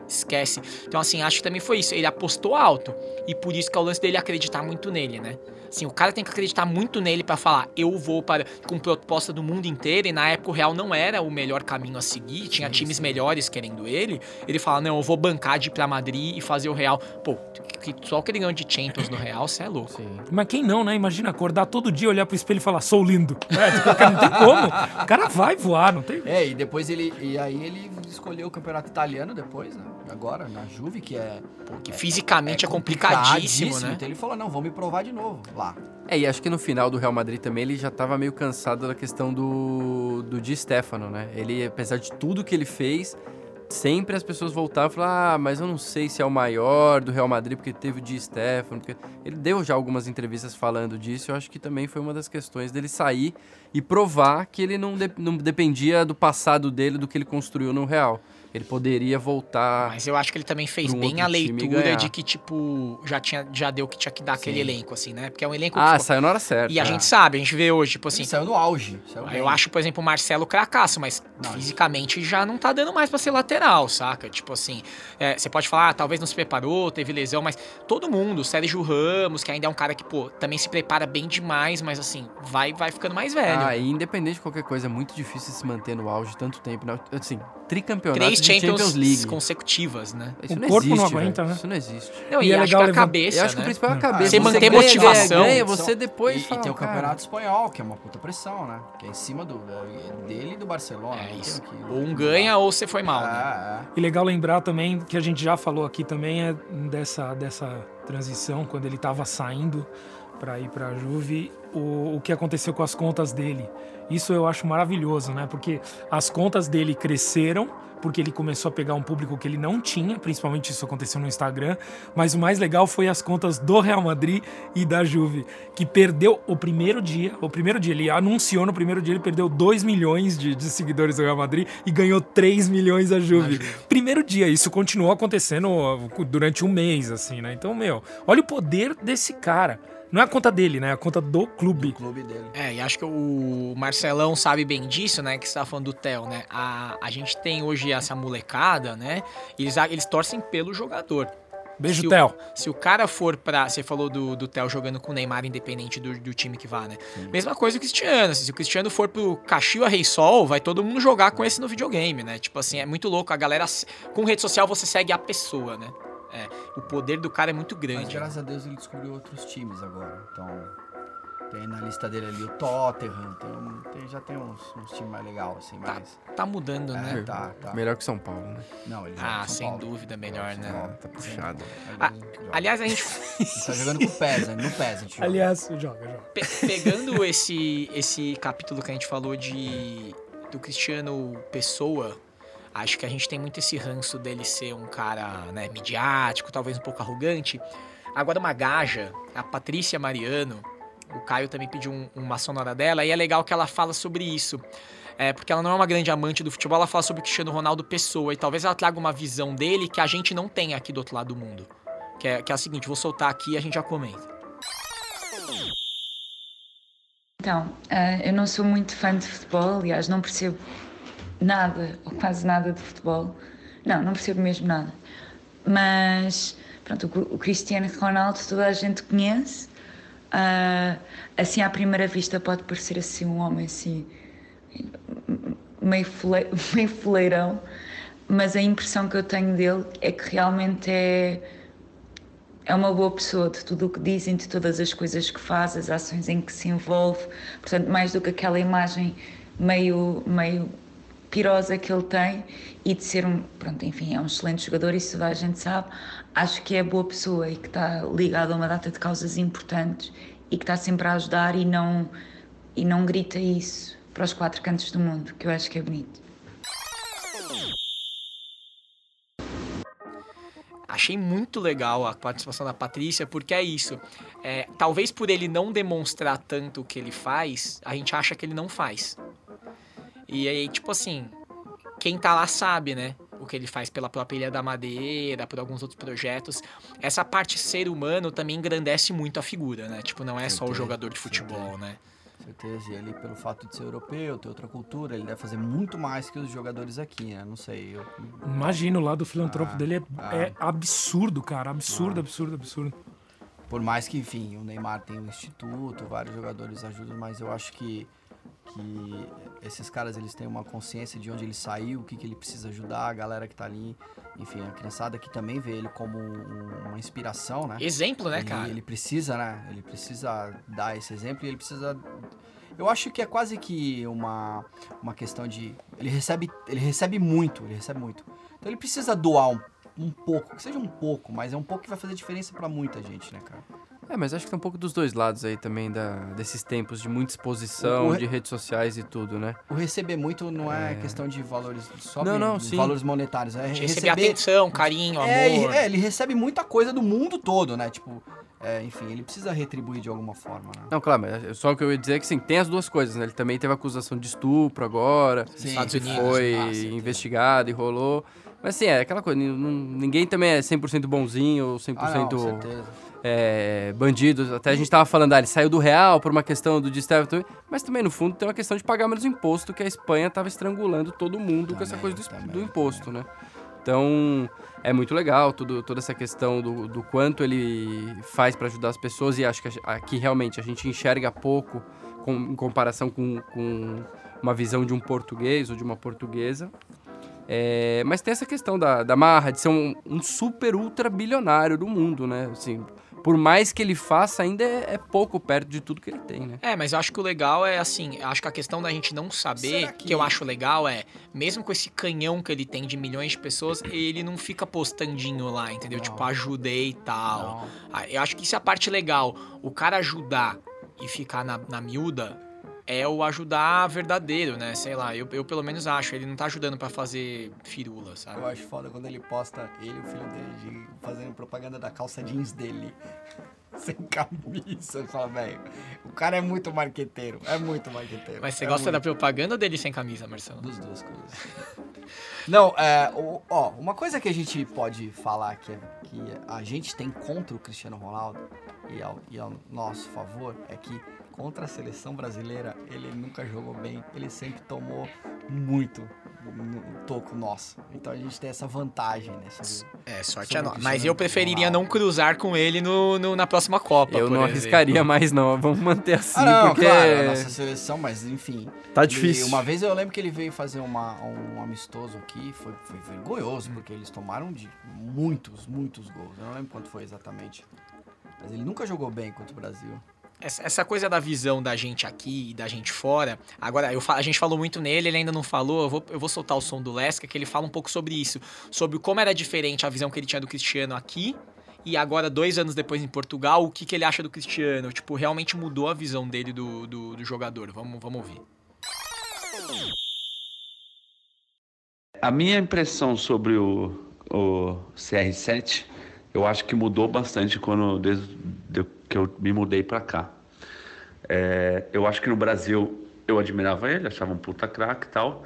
Esquece. Então, assim, acho que também foi isso. Ele apostou alto. E por isso que é o lance dele acreditar muito nele, né? Assim, o cara tem que acreditar muito nele pra falar, eu vou para. com proposta do mundo inteiro. E na época o Real não era o melhor caminho a seguir. Tinha times melhores querendo ele. Ele fala, não, eu vou bancar de ir pra Madrid e fazer o Real. Pô, que- só o que ele ganhou de Champions no Real, você é louco. Sim. Mas quem não, né? Imagina acordar todo dia, olhar pro espelho e falar, sou lindo. É, tipo, cara, não tem como. O cara vai voar, não tem. É, e depois ele. E aí ele escolheu o campeonato italiano depois, né? Agora, na Juve, que é. Que fisicamente é, complicadíssimo, né? Então ele falou: não, vou me provar de novo lá. É, e acho que no final do Real Madrid também ele já tava meio cansado da questão do, do Di Stefano, né? Ele, apesar de tudo que ele fez, sempre as pessoas voltavam e falavam, ah, mas eu não sei se é o maior do Real Madrid porque teve o Di Stefano. Porque... Ele deu já algumas entrevistas falando disso, eu acho que também foi uma das questões dele sair e provar que ele não, de- não dependia do passado dele, do que ele construiu no Real. Ele poderia voltar... Mas eu acho que ele também fez um bem a leitura de que, tipo, já, tinha, já deu o que tinha que dar aquele Sim. elenco, assim, né? Porque é um elenco Ah, que, saiu na hora certa. E a Ah. gente sabe, a gente vê hoje, tipo assim. Ele saiu no auge. Saiu Eu acho, por exemplo, o Marcelo cracaço, mas Não, fisicamente já não tá dando mais pra ser lateral, saca? Tipo assim, é, você pode falar, ah, talvez não se preparou, teve lesão, mas todo mundo, o Sérgio Ramos, que ainda é um cara que, pô, também se prepara bem demais, mas assim, vai, vai ficando mais velho. Ah, e independente de qualquer coisa, é muito difícil se manter no auge tanto tempo. Né? Assim, tricampeonato Três de Champions, Champions League. consecutivas, né? Isso O não corpo não existe, aguenta, velho. né? Isso não existe. Não, E e, é acho legal que a cabeça, Eu acho que o né? principal é a Não. cabeça. Você manter ganha, motivação. Ganha, você depois e, fala, e tem o cara, campeonato espanhol, que é uma puta pressão, né? Que é em cima do, dele e do Barcelona. É não isso. que- Ou um ganha ou você foi mal, né? É, é. E legal lembrar também que a gente já falou aqui também é dessa, dessa transição, quando ele estava saindo para ir para a Juve, o, o que aconteceu com as contas dele. Isso eu acho maravilhoso, né? Porque as contas dele cresceram, porque ele começou a pegar um público que ele não tinha, principalmente isso aconteceu no Instagram, mas o mais legal foi as contas do Real Madrid e da Juve, que perdeu o primeiro dia, o primeiro dia, ele anunciou no primeiro dia, ele perdeu 2 milhões de, de seguidores do Real Madrid e ganhou 3 milhões a Juve. Primeiro dia, isso continuou acontecendo ó, durante um mês, assim, né? Então, meu, olha o poder desse cara. Não é a conta dele, né? É a conta do clube. O clube dele. É, e acho que o Marcelão sabe bem disso, né? Que você tá falando do Theo, né? A, a gente tem hoje essa molecada, né? Eles, eles torcem pelo jogador. Beijo, Se o- Theo. Se o cara for pra. Você falou do, do Theo jogando com o Neymar, independente do, do time que vá, né? Mesma coisa o Cristiano. Se o Cristiano for pro Caxiwa Rei Sol, vai todo mundo jogar com esse no videogame, né? Tipo assim, é muito louco. A galera. Com rede social você segue a pessoa, né? É, o poder do cara é muito Mas grande. graças a Deus ele descobriu outros times agora. Então, tem na lista dele ali o Tottenham, tem, um- tem- já tem uns, uns times mais legais, assim, Tá. mais. Tá mudando, É, né? tá, tá. Melhor que São Paulo, né? Não, ele Ah, sem Paulo. dúvida, melhor, né? Paulo. Tá puxado. Ah. Aliás, a gente. Ele tá jogando com o PES, né? no PES a gente joga. Aliás, joga, joga. Pe- pegando esse, esse capítulo que a gente falou de do Cristiano Pessoa, acho que a gente tem muito esse ranço dele ser um cara né, midiático, talvez um pouco arrogante. Agora uma gaja, a Patrícia Mariano, o Caio também pediu um- uma sonora dela, e é legal que ela fala sobre isso. É, porque ela não é uma grande amante do futebol, ela fala sobre o Cristiano Ronaldo Pessoa, e talvez ela traga uma visão dele que a gente não tem aqui do outro lado do mundo. Que é, que é a seguinte, vou soltar aqui e a gente já comenta. Então, ah, eu não sou muito fã de futebol, aliás, não percebo nada ou quase nada de futebol. Não, não percebo mesmo nada. Mas pronto, o Cristiano Ronaldo toda a gente conhece. Uh, assim, à primeira vista, pode parecer assim um homem assim, meio, fule, meio fuleirão, mas a impressão que eu tenho dele é que realmente é, é uma boa pessoa de tudo o que dizem, de todas as coisas que faz, as ações em que se envolve. Portanto, mais do que aquela imagem meio, meio pirosa que ele tem e de ser um, pronto, enfim, é um excelente jogador, isso a gente sabe. Acho que é boa pessoa e que está ligado a uma data de causas importantes e que está sempre a ajudar e não, e não grita isso para os quatro cantos do mundo, que eu acho que é bonito. Achei muito legal a participação da Patrícia, porque é isso. É, talvez por ele não demonstrar tanto o que ele faz, a gente acha que ele não faz. E aí, tipo assim, quem tá lá sabe, né? O que ele faz pela própria Ilha da Madeira, por alguns outros projetos. Essa parte ser humano também engrandece muito a figura, né? Tipo, não é certeza, só o jogador de futebol, certeza. né? Certeza, e ele, pelo fato de ser europeu, ter outra cultura, ele deve fazer muito mais que os jogadores aqui, né? Não sei. Eu... Imagino, lá do filantropo ah, dele é, ah, é, absurdo, cara. Absurdo, ah. absurdo, absurdo. Por mais que, enfim, o Neymar tem um instituto, vários jogadores ajudam, mas eu acho que que esses caras eles têm uma consciência de onde ele saiu, o que, que ele precisa ajudar, a galera que tá ali, enfim, a criançada que também vê ele como um, uma inspiração, né? Exemplo, né, ele, cara? Ele precisa, né? Ele precisa dar esse exemplo e ele precisa eu acho que é quase que uma, uma questão de ele recebe ele recebe muito, ele recebe muito. Então ele precisa doar um, um pouco, que seja um pouco, mas é um pouco que vai fazer diferença para muita gente, né, cara? É, mas acho que tem um pouco dos dois lados aí também, da, desses tempos de muita exposição, re... de redes sociais e tudo, né? O receber muito não é, é... questão de valores só não, não, de valores monetários. É receber, receber atenção, carinho, é, amor. É, ele recebe muita coisa do mundo todo, né? Tipo, é, enfim, ele precisa retribuir de alguma forma, né? Não, claro, mas só o que eu ia dizer é que sim, tem as duas coisas, né? Ele também teve acusação de estupro agora, sim, Estados Unidos, foi ah, investigado e rolou. Mas assim, é aquela coisa, ninguém também é 100% bonzinho ou 100% ah, não, certeza é, bandidos. Até a gente tava falando, ah, ele saiu do real por uma questão do distério, mas também no fundo tem uma questão de pagar menos imposto, que a Espanha tava estrangulando todo mundo também, com essa coisa do, também, do imposto, também. né? Então é muito legal tudo, toda essa questão do, do quanto ele faz para ajudar as pessoas e acho que aqui realmente a gente enxerga pouco com, em comparação com, com uma visão de um português ou de uma portuguesa. É, mas tem essa questão da, da marra, de ser um, um, super ultra bilionário do mundo, né? Assim, por mais que ele faça, ainda é, é, pouco perto de tudo que ele tem, né? É, mas eu acho que o legal é assim, acho que a questão da gente não saber, que... que... eu acho legal é, mesmo com esse canhão que ele tem de milhões de pessoas, ele não fica postandinho lá, entendeu? Não. Tipo, ajudei e tal. Não. Ah, eu acho que isso é a parte legal. O cara ajudar e ficar na, na miúda, é o ajudar verdadeiro, né? Sei lá, eu, eu pelo menos acho. Ele não tá ajudando para fazer firula, sabe? Eu acho foda quando ele posta ele e o filho dele fazendo propaganda da calça jeans dele. Sem camisa. Fala, velho, o cara é muito marqueteiro. É muito marqueteiro. Mas você é gosta muito. da propaganda dele sem camisa, Marcelo? Dos duas coisas. não, é, ó, uma coisa que a gente pode falar que, é, que a gente tem contra o Cristiano Ronaldo e ao, e ao nosso favor é que contra a seleção brasileira, ele nunca jogou bem, ele sempre tomou muito no toco nosso. Então a gente tem essa vantagem, né? Sobre, é, sorte é nossa. Mas eu preferiria não cruzar com ele no, no na próxima Copa. Eu não exemplo. arriscaria mais, não. Vamos manter assim, ah, não, porque. Claro, a nossa seleção, mas enfim. Tá difícil. uma vez eu lembro que ele veio fazer uma, um amistoso aqui, foi, foi vergonhoso, porque eles tomaram de muitos, muitos gols. Eu não lembro quanto foi exatamente. Mas ele nunca jogou bem contra o Brasil essa coisa da visão da gente aqui e da gente fora. Agora, eu, a gente falou muito nele, ele ainda não falou. Eu vou, eu vou soltar o som do Lesca, que ele fala um pouco sobre isso. Sobre como era diferente a visão que ele tinha do Cristiano aqui. E agora, dois anos depois em Portugal, o que, que ele acha do Cristiano? Tipo, realmente mudou a visão dele do, do, do jogador. Vamos, vamos ouvir. A minha impressão sobre o, o CR7, eu acho que mudou bastante quando desde que eu me mudei para cá. É, eu acho que no Brasil eu admirava ele, achava um puta craque e tal,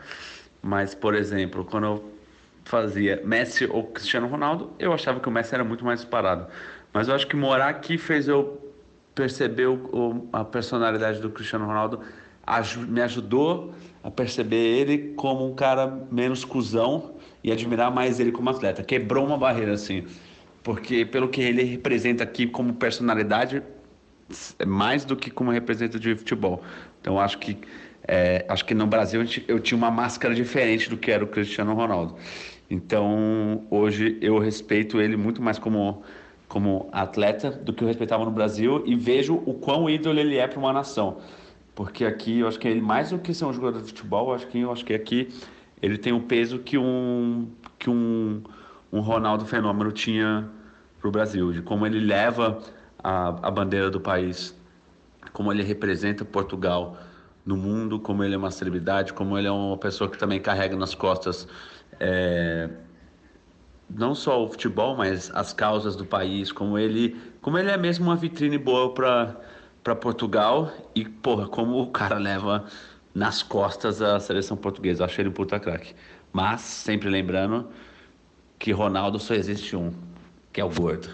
mas, por exemplo, quando eu fazia Messi ou Cristiano Ronaldo, eu achava que o Messi era muito mais parado. Mas eu acho que morar aqui fez eu perceber o, o, a personalidade do Cristiano Ronaldo, me ajudou a perceber ele como um cara menos cuzão e admirar mais ele como atleta. Quebrou uma barreira, assim. Porque pelo que ele representa aqui como personalidade, é mais do que como representa de futebol. Então acho que é, acho que no Brasil eu tinha uma máscara diferente do que era o Cristiano Ronaldo. Então hoje eu respeito ele muito mais como como atleta do que eu respeitava no Brasil e vejo o quão ídolo ele é para uma nação. Porque aqui eu acho que ele mais do que ser um jogador de futebol, eu acho que eu acho que aqui ele tem o peso que um que um, um Ronaldo fenômeno tinha para o Brasil, de como ele leva a, a bandeira do país, como ele representa Portugal no mundo, como ele é uma celebridade, como ele é uma pessoa que também carrega nas costas é, não só o futebol, mas as causas do país, como ele, como ele é mesmo uma vitrine boa para para Portugal e porra, como o cara leva nas costas a seleção portuguesa. Achei ele um puta craque. Mas sempre lembrando que Ronaldo só existe um, que é o gordo.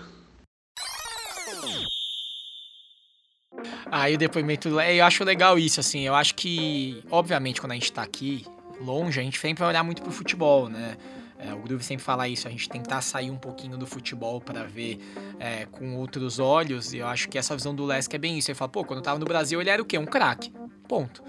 Aí o depoimento, eu acho legal isso, assim, eu acho que, obviamente, quando a gente tá aqui, longe, a gente sempre vai olhar muito pro futebol, né? É, o Groove sempre fala isso, a gente tentar sair um pouquinho do futebol para ver é, com outros olhos, e eu acho que essa visão do Lesk é bem isso. Ele fala, pô, quando eu tava no Brasil ele era o quê? Um craque. Ponto.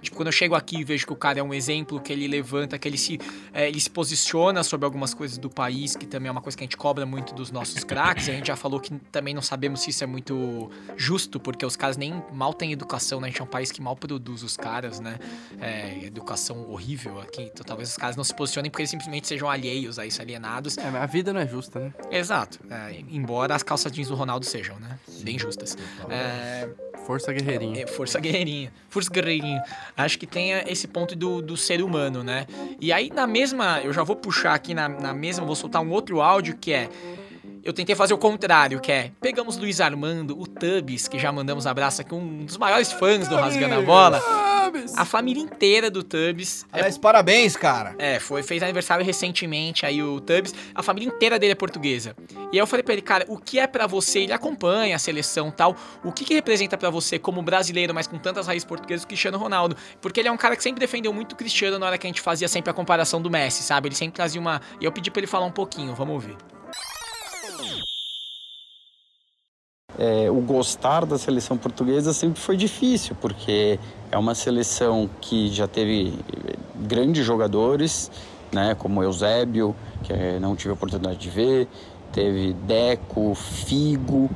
Tipo, quando eu chego aqui e vejo que o cara é um exemplo, que ele levanta, que ele se, é, ele se posiciona sobre algumas coisas do país, que também é uma coisa que a gente cobra muito dos nossos craques. A gente já falou que também não sabemos se isso é muito justo, porque os caras nem mal têm educação, né? A gente é um país que mal produz os caras, né? É, educação horrível aqui. Então talvez os caras não se posicionem porque eles simplesmente sejam alheios a isso, alienados. É, mas a vida não é justa, né? Exato. É, embora as calças jeans do Ronaldo sejam, né? Bem justas. É, Força guerreirinha. é, força guerreirinha. Força guerreirinha. Acho que tem esse ponto do, do ser humano, né? E aí, na mesma. Eu já vou puxar aqui na, na mesma, vou soltar um outro áudio que é. Eu tentei fazer o contrário, que é pegamos Luiz Armando, o Tubs, que já mandamos abraço aqui, um dos maiores fãs do Rasgando a Bola. A família inteira do Tubs. é Aliás, parabéns, cara. é, foi, fez aniversário recentemente aí o Tubbs, a família inteira dele é portuguesa. E aí eu falei pra ele, cara, o que é pra você? Ele acompanha a seleção e tal. O que que representa pra você como brasileiro, mas com tantas raízes portuguesas, o Cristiano Ronaldo? Porque ele é um cara que sempre defendeu muito o Cristiano na hora que a gente fazia sempre a comparação do Messi, sabe? Ele sempre trazia uma. E eu pedi pra ele falar um pouquinho, vamos ouvir. É, o gostar da seleção portuguesa sempre foi difícil, porque é uma seleção que já teve grandes jogadores, né, como Eusébio, que eh, não tive a oportunidade de ver, teve Deco, Figo,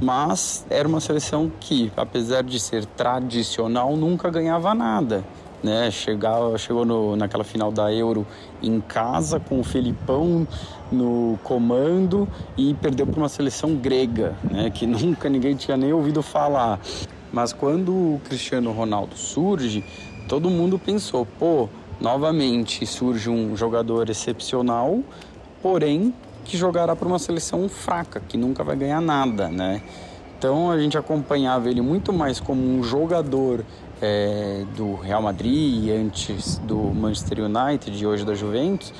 mas era uma seleção que, apesar de ser tradicional, nunca ganhava nada. Né? Chegava, chegou no, naquela final da Euro em casa com o Felipão no comando e perdeu para uma seleção grega, né? que nunca ninguém tinha nem ouvido falar. Mas quando o Cristiano Ronaldo surge, todo mundo pensou, pô, novamente surge um jogador excepcional, porém que jogará para uma seleção fraca, que nunca vai ganhar nada, né? Então a gente acompanhava ele muito mais como um jogador é, do Real Madrid e antes do Manchester United e hoje da Juventus,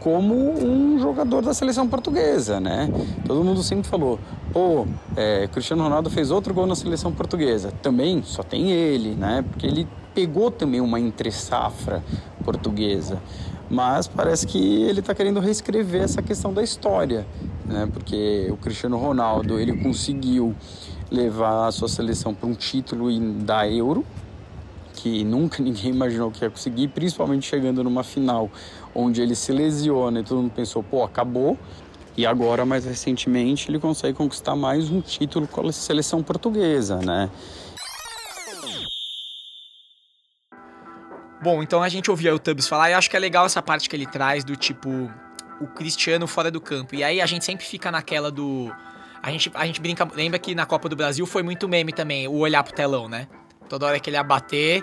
como um jogador da seleção portuguesa, né? Todo mundo sempre falou, pô, é, Cristiano Ronaldo fez outro gol na seleção portuguesa. Também só tem ele, né? Porque ele pegou também uma entre-safra portuguesa. Mas parece que ele está querendo reescrever essa questão da história, né? Porque o Cristiano Ronaldo, ele conseguiu levar a sua seleção para um título da Euro, que nunca ninguém imaginou que ia conseguir, principalmente chegando numa final onde ele se lesiona e todo mundo pensou, pô, acabou. E agora, mais recentemente, ele consegue conquistar mais um título com a seleção portuguesa, né? Bom, então a gente ouvia o Tubbs falar, e eu acho que é legal essa parte que ele traz do tipo o Cristiano fora do campo. E aí a gente sempre fica naquela do a gente, a gente brinca, lembra que na Copa do Brasil foi muito meme também, o olhar pro telão, né? Toda hora que ele ia bater,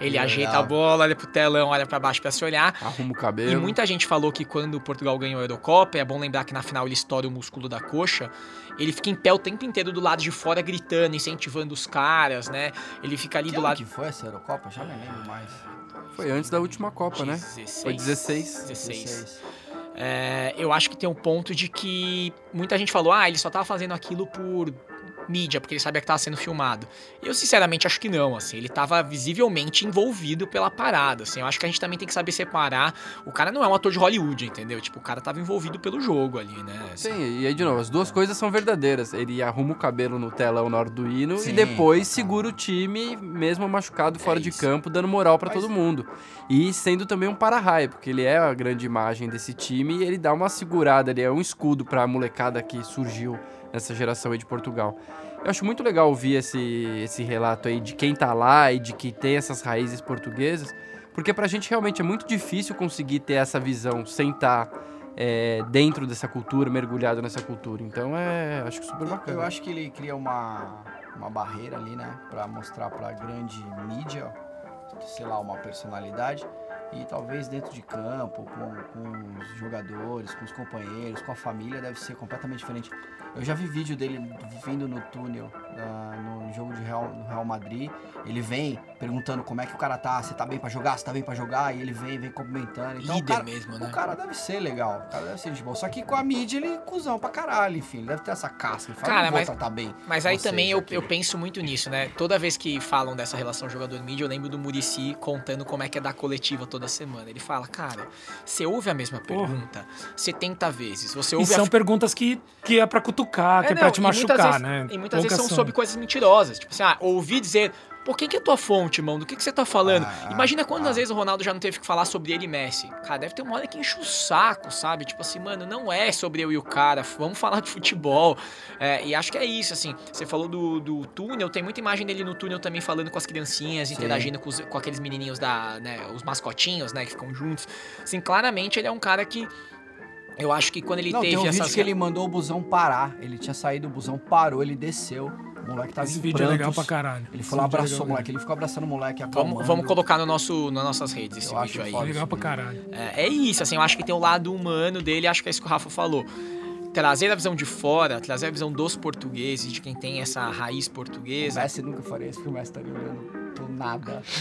ele Legal. ajeita a bola, olha pro telão, olha pra baixo pra se olhar. Arruma o E cabelo. muita gente falou que quando Portugal ganhou a Eurocopa, é bom lembrar que na final ele estoura o músculo da coxa, ele fica em pé o tempo inteiro do lado de fora gritando, incentivando os caras, né? Ele fica ali Que do lado que foi essa Eurocopa? Já não lembro mais. Foi antes da última Copa, né? 16. Foi 16. 16. É, eu acho que tem um ponto de que muita gente falou, ah, ele só tava fazendo aquilo por mídia, porque ele sabia que tava sendo filmado. Eu, sinceramente, acho que não, assim. Ele tava visivelmente envolvido pela parada, assim. Eu acho que a gente também tem que saber separar. O cara não é um ator de Hollywood, entendeu? Tipo, o cara tava envolvido pelo jogo ali, né? Assim. Sim, e aí, de novo, as duas coisas são verdadeiras. Ele arruma o cabelo no telão na hora do hino Sim, e depois segura o time, mesmo machucado fora de isso. campo, dando moral pra todo mundo. E sendo também um para-raio, porque ele é a grande imagem desse time e ele dá uma segurada, ele é um escudo pra molecada que surgiu nessa geração aí de Portugal. Eu acho muito legal ouvir esse, esse relato aí de quem tá lá e de que tem essas raízes portuguesas, porque pra gente realmente é muito difícil conseguir ter essa visão sem estar é, dentro dessa cultura, mergulhado nessa cultura. Então é, acho que super bacana. Eu acho que ele cria uma, uma barreira ali, né? Pra mostrar pra grande mídia, sei lá, uma personalidade. E talvez dentro de campo, com, com os jogadores, com os companheiros, com a família, deve ser completamente diferente. Eu já vi vídeo dele vindo no túnel ah, no jogo de Real, no Real Madrid. Ele vem perguntando como é que o cara tá, você tá bem pra jogar, você tá bem pra jogar, e ele vem, vem cumprimentando. Então, o Líder cara, mesmo, né? o cara deve ser legal, o cara deve ser de boa. Só que com a mídia ele é cuzão pra caralho, enfim. Ele deve ter essa casca. Ele fala, Cara, mas- tratar bem. Mas aí também eu, eu penso muito nisso, né? Toda vez que falam dessa relação jogador-mídia, eu lembro do Murici contando como é que é dar coletiva toda semana. Ele fala, cara, você ouve a mesma pergunta 70 vezes, você E ouve são a... perguntas que, que é pra cutucar, que é, não, pra te e machucar, vezes- né? E muitas vezes são. Sobre coisas mentirosas. Tipo assim, ah, ouvi dizer, pô, quem que é tua fonte, irmão? Do que, que você tá falando? Ah, Imagina quantas ah. vezes o Ronaldo já não teve que falar sobre ele e Messi. Cara, deve ter uma hora que enche o saco, sabe? Tipo assim, mano, não é sobre eu e o cara, vamos falar de futebol. É, e acho que é isso, assim. Você falou do, do túnel, tem muita imagem dele no túnel também falando com as criancinhas, Sim. interagindo com, os- com aqueles menininhos da, né, os mascotinhos, né, que ficam juntos. Assim, claramente ele é um cara que. Eu acho que quando ele Não, teve tem um vídeo essas. que ele mandou o busão parar. Ele tinha saído do busão, parou, ele desceu. O moleque tava Esse em vídeo é legal prantos. pra caralho. Ele Esse foi lá, é abraçou legal o moleque. Ele ficou abraçando o moleque, Vamos, acalmando. vamos colocar no nosso, nas nossas redes esse Eu acho vídeo aí. Legal pra caralho. É, é isso, assim, eu acho que tem o lado humano dele, acho que é isso que o Rafa falou. Trazer a visão de fora, trazer a visão dos portugueses, de quem tem essa raiz O portuguesa. Messi nunca faria isso, porque o Messi estaria olhando do nada.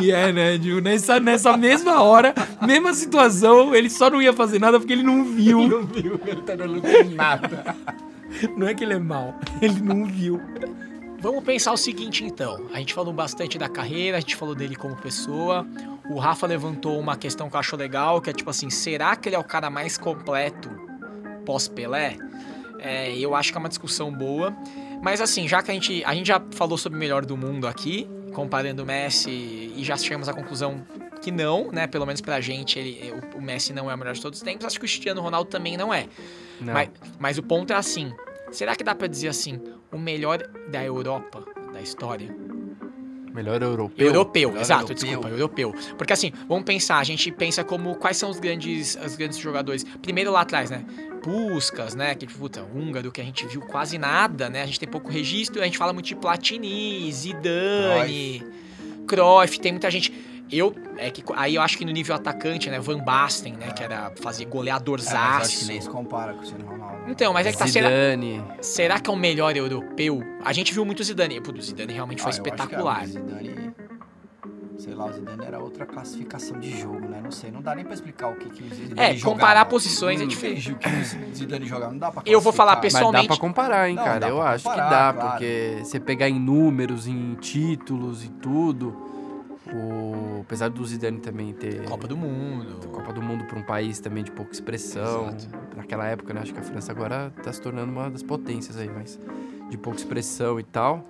E é, né, Gil? Nessa, nessa mesma hora, mesma situação, ele só não ia fazer nada porque ele não viu. Não viu, ele tá olhando do nada. Não é que ele é mal, ele não viu. Vamos pensar o seguinte, então. A gente falou bastante da carreira, a gente falou dele como pessoa. O Rafa levantou uma questão que eu acho legal, que é tipo assim, será que ele é o cara mais completo pós-Pelé? É, eu acho que é uma discussão boa. Mas assim, já que a gente, a gente já falou sobre o melhor do mundo aqui, comparando o Messi, e já chegamos à conclusão que não, né? Pelo menos pra gente, ele, o, o Messi não é o melhor de todos os tempos. Acho que o Cristiano Ronaldo também não é. Não. Mas, mas o ponto é assim: será que dá pra dizer assim, o melhor da Europa, da história? Melhor europeu. Europeu, Melhor exato, europeu. desculpa, europeu. Porque assim, vamos pensar, a gente pensa como quais são os grandes, os grandes jogadores. Primeiro lá atrás, né? Puskas, né? Que, puta, húngaro, que a gente viu quase nada, né? A gente tem pouco registro, a gente fala muito de Platini, Zidane, Cruyff, tem muita gente. Eu, é que aí eu acho que no nível atacante, né? Van Basten, né? Que era fazer É, goleadorzaço. acho que nem se compara com o Cristiano Ronaldo. Então, mas é que tá. Será, Zidane. será que é o melhor europeu? A gente viu muito o Zidane. Pô, o Zidane realmente foi Ah, eu acho que espetacular. é, o Zidane, sei lá, o Zidane era outra classificação de jogo, né? Não sei, não dá nem pra explicar o que, que o Zidane É, jogava. comparar posições é Não diferente. vejo O que o Zidane jogava, não dá pra Eu vou falar classificar. Mas dá Pessoalmente- pra comparar, hein, Não, cara? Eu pra acho que comparar, dá, claro. porque você pegar em números, em títulos e tudo, o... apesar do Zidane também ter Copa do Mundo. Copa do Mundo para um país também de pouca expressão. Exato. Naquela época, né? Acho que a França agora tá se tornando uma das potências aí, mas de pouca expressão e tal.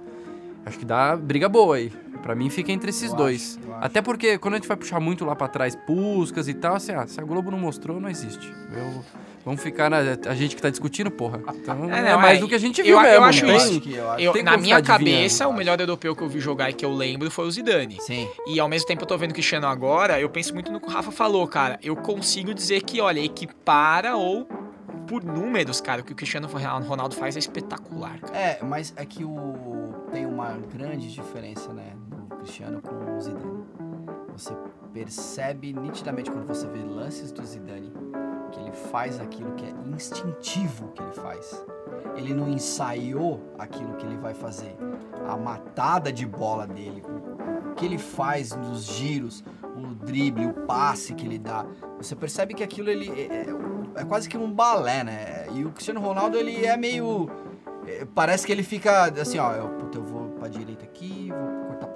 Acho que dá briga boa aí. Pra mim fica entre esses Eu dois. acho. Até porque quando a gente vai puxar muito lá pra trás, Puscas e tal, assim, ah, se a Globo não mostrou, não existe. Eu- vamos ficar na. A gente que tá discutindo, porra. Então É, é, não, mais é, do que a gente eu- viu eu mesmo. acho não Eu tem- isso. acho que eu acho. Eu, na minha cabeça, eu o acho. melhor europeu que eu vi jogar e que eu lembro foi o Zidane. Sim. E ao mesmo tempo eu tô vendo o Cristiano agora, eu penso muito no que o Rafa falou, cara. Eu consigo dizer que, olha, equipara ou por números, cara, o que o Cristiano Ronaldo faz é espetacular, cara. É, mas é que o tem uma grande diferença, né, do Cristiano com o Zidane. Você percebe nitidamente quando você vê lances do Zidane que ele faz aquilo que é instintivo que ele faz. Ele não ensaiou aquilo que ele vai fazer. A matada de bola dele, o, que ele faz nos giros, o drible, o passe que ele dá. Você percebe que aquilo ele é- é- é quase que um balé, né? E o Cristiano Ronaldo, ele é meio. é, Parece que ele fica assim, ó, eu, puta, eu vou pra direita aqui,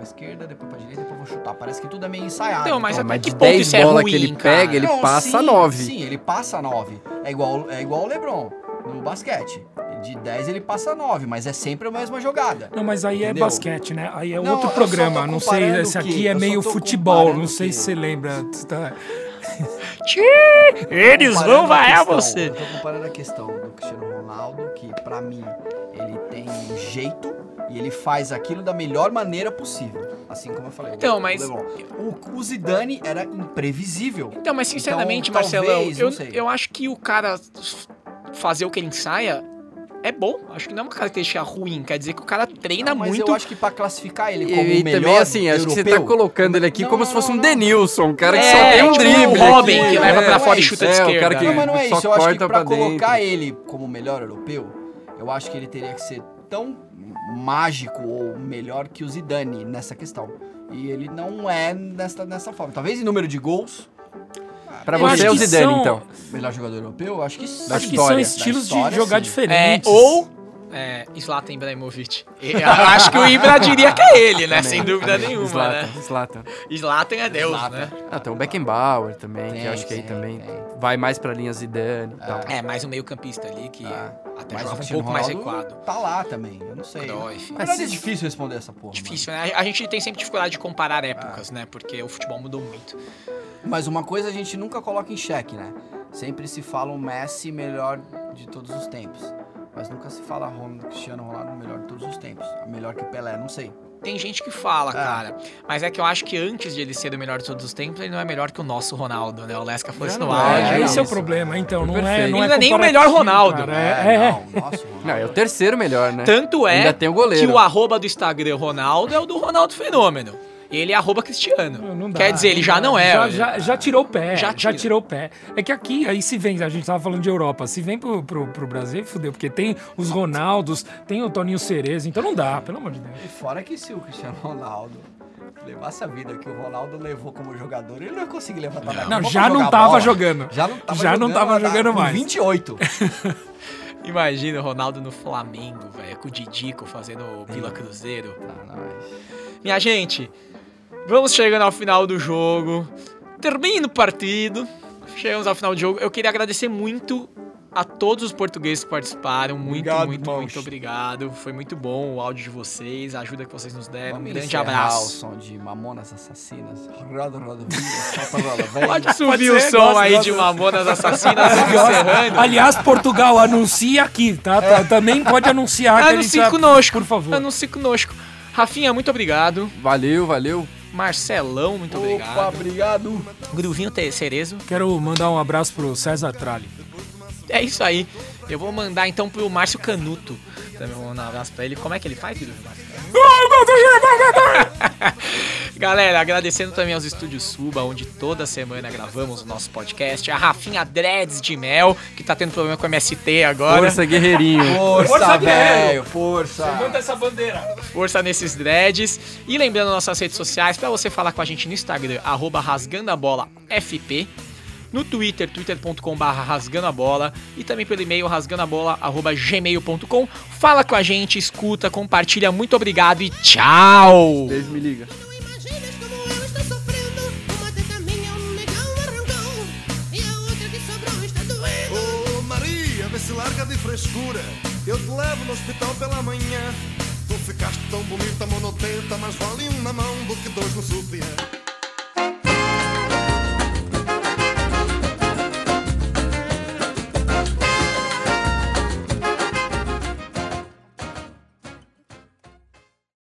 pra esquerda, depois pra direita, depois vou chutar. Parece que tudo é meio ensaiado. Não, mas Pô, até mas que de ponto 10 isso é bola ruim, que ele cara? pega, ele Não, passa sim, 9. Sim, ele passa 9. É igual, é igual o LeBron no basquete. De 10 ele passa 9, mas é sempre a mesma jogada. Não, mas aí é Entendeu? basquete, né? Aí é Não, outro programa. Não sei, esse aqui é meio futebol. Não sei quê? se você lembra. Eles vão vaiar você. Eu tô comparando a questão do Cristiano Ronaldo, que pra mim ele tem um jeito e ele faz aquilo da melhor maneira possível. Assim como eu falei. Então, o mas-. O, o Zidane era imprevisível. Então, mas sinceramente, Então, Marcelão, eu, eu acho que o cara fazer o que ele ensaia é bom. Acho que não é uma característica ruim. Quer dizer que o cara treina Não, mas muito. eu acho que pra classificar ele E, como e o melhor também, assim, acho que você tá europeu- colocando ele aqui Não, como não, se fosse não, um. Denilson, um cara que É, só tem um tipo drible. o Robin, aqui, que leva é. pra fora e chuta É, de o esquerda. cara que- Não, mas não é só isso. Eu acho que pra pra colocar ele como melhor europeu, eu acho que ele teria que ser tão mágico ou melhor que o Zidane nessa questão. E ele não é nessa, nessa forma. Talvez em número de gols, Pra Eu você é o Zidane, são- então. melhor jogador europeu, eu acho que sim. Acho que história. são estilos história, de jogar sim. É, diferentes. ou é, Zlatan Ibrahimovic. Eu acho que o Ibra diria que é ele, né? Sem dúvida nenhuma, Zlatan, né? Zlatan. Zlatan é Deus, Zlatan. né? Ah, tem o Beckenbauer também, que Tem, eu acho que aí também tem. vai mais pra linha Zidane e tal. É, mais um meio campista ali que Ah, até Mas joga um pouco mais Ronaldo recuado. Tá lá também, eu não sei. Cruyff. Na verdade é difícil responder essa porra. Difícil, né? A gente tem sempre dificuldade de comparar épocas, né? Porque o futebol mudou muito. mano. Mas uma coisa a gente nunca coloca em xeque, né? Sempre se fala o Messi melhor de todos os tempos. Mas nunca se fala Ron- Cristiano Ronaldo melhor de todos os tempos. Melhor que Pelé, não sei. Tem gente que fala, Ah. cara. Mas é que eu acho que antes de ele ser o melhor de todos os tempos, ele não é melhor que o nosso Ronaldo, né? O Lesca isso no não áudio. é, É, esse é o problema. Então, não é, não Ele é não é nem o melhor Ronaldo. cara. É, é. não, nossa, Ronaldo. Não, é o terceiro melhor, né? Tanto é Ainda tem o que goleiro. o arroba do Instagram Ronaldo é o do Ronaldo Fenômeno. Ele é arroba Cristiano. Não dá, Quer dizer, ele já não é. Já, já, já tirou o pé. Já Já, tirou o pé. É que aqui, aí se vem, a gente tava falando de Europa, se vem pro, pro, pro Brasil, fudeu, porque tem os Ronaldos, tem o Toninho Cerezo, então não dá, pelo amor de Deus. E fora que se o Cristiano Ronaldo levasse a vida que o Ronaldo levou como jogador, ele não ia conseguir levantar da Não, pra já não tava bola. jogando. Já não tava Já não jogando, tava mas tá jogando mais. 28. Imagina o Ronaldo no Flamengo, velho, com o Didico fazendo o Vila Cruzeiro. Tá, nós. Minha gente, vamos chegando ao final do jogo. Termina o partido. Chegamos ao final do jogo. Eu queria agradecer muito a todos os portugueses que participaram. Muito, Obrigado, muito, irmãos. muito obrigado. Foi muito bom o áudio de vocês, a ajuda que vocês nos deram. Vamos um grande abraço. o som de Mamonas Assassinas. Pode subir ser, o som gosto, aí gosto. de Mamonas Assassinas encerrando. Aliás, Portugal anuncia aqui, tá? Tá- Também pode anunciar Anuncie conosco. Por favor. Anuncie conosco. Rafinha, muito obrigado. Valeu, valeu. Marcelão, muito Opa, obrigado. obrigado. Gruvinho Cerezo. Quero mandar um abraço pro César Tralli. É isso aí. Eu vou mandar então pro Márcio Canuto. Também vou mandar um abraço pra ele. Como é que ele faz, Gruvinho? Galera, agradecendo também aos estúdios Suba, onde toda semana gravamos o nosso podcast. A Rafinha Dreads de Mel, que tá tendo problema com o MST agora. Força, guerreirinho. Força, velho, força. essa bandeira. força nesses dreads. E lembrando nossas redes sociais, pra você falar com a gente no Instagram, arroba rasgando a bola FP. No Twitter, twitter.com barra rasgando a bola. E também pelo e-mail rasgandoabola arroba gmail.com. Fala com a gente, escuta, compartilha. Muito obrigado e tchau! Beijo, me liga. Frescura. Eu te levo no hospital pela manhã. Tu ficaste tão bonita, monotenta, mas vale um na mão do que dois no sutiã.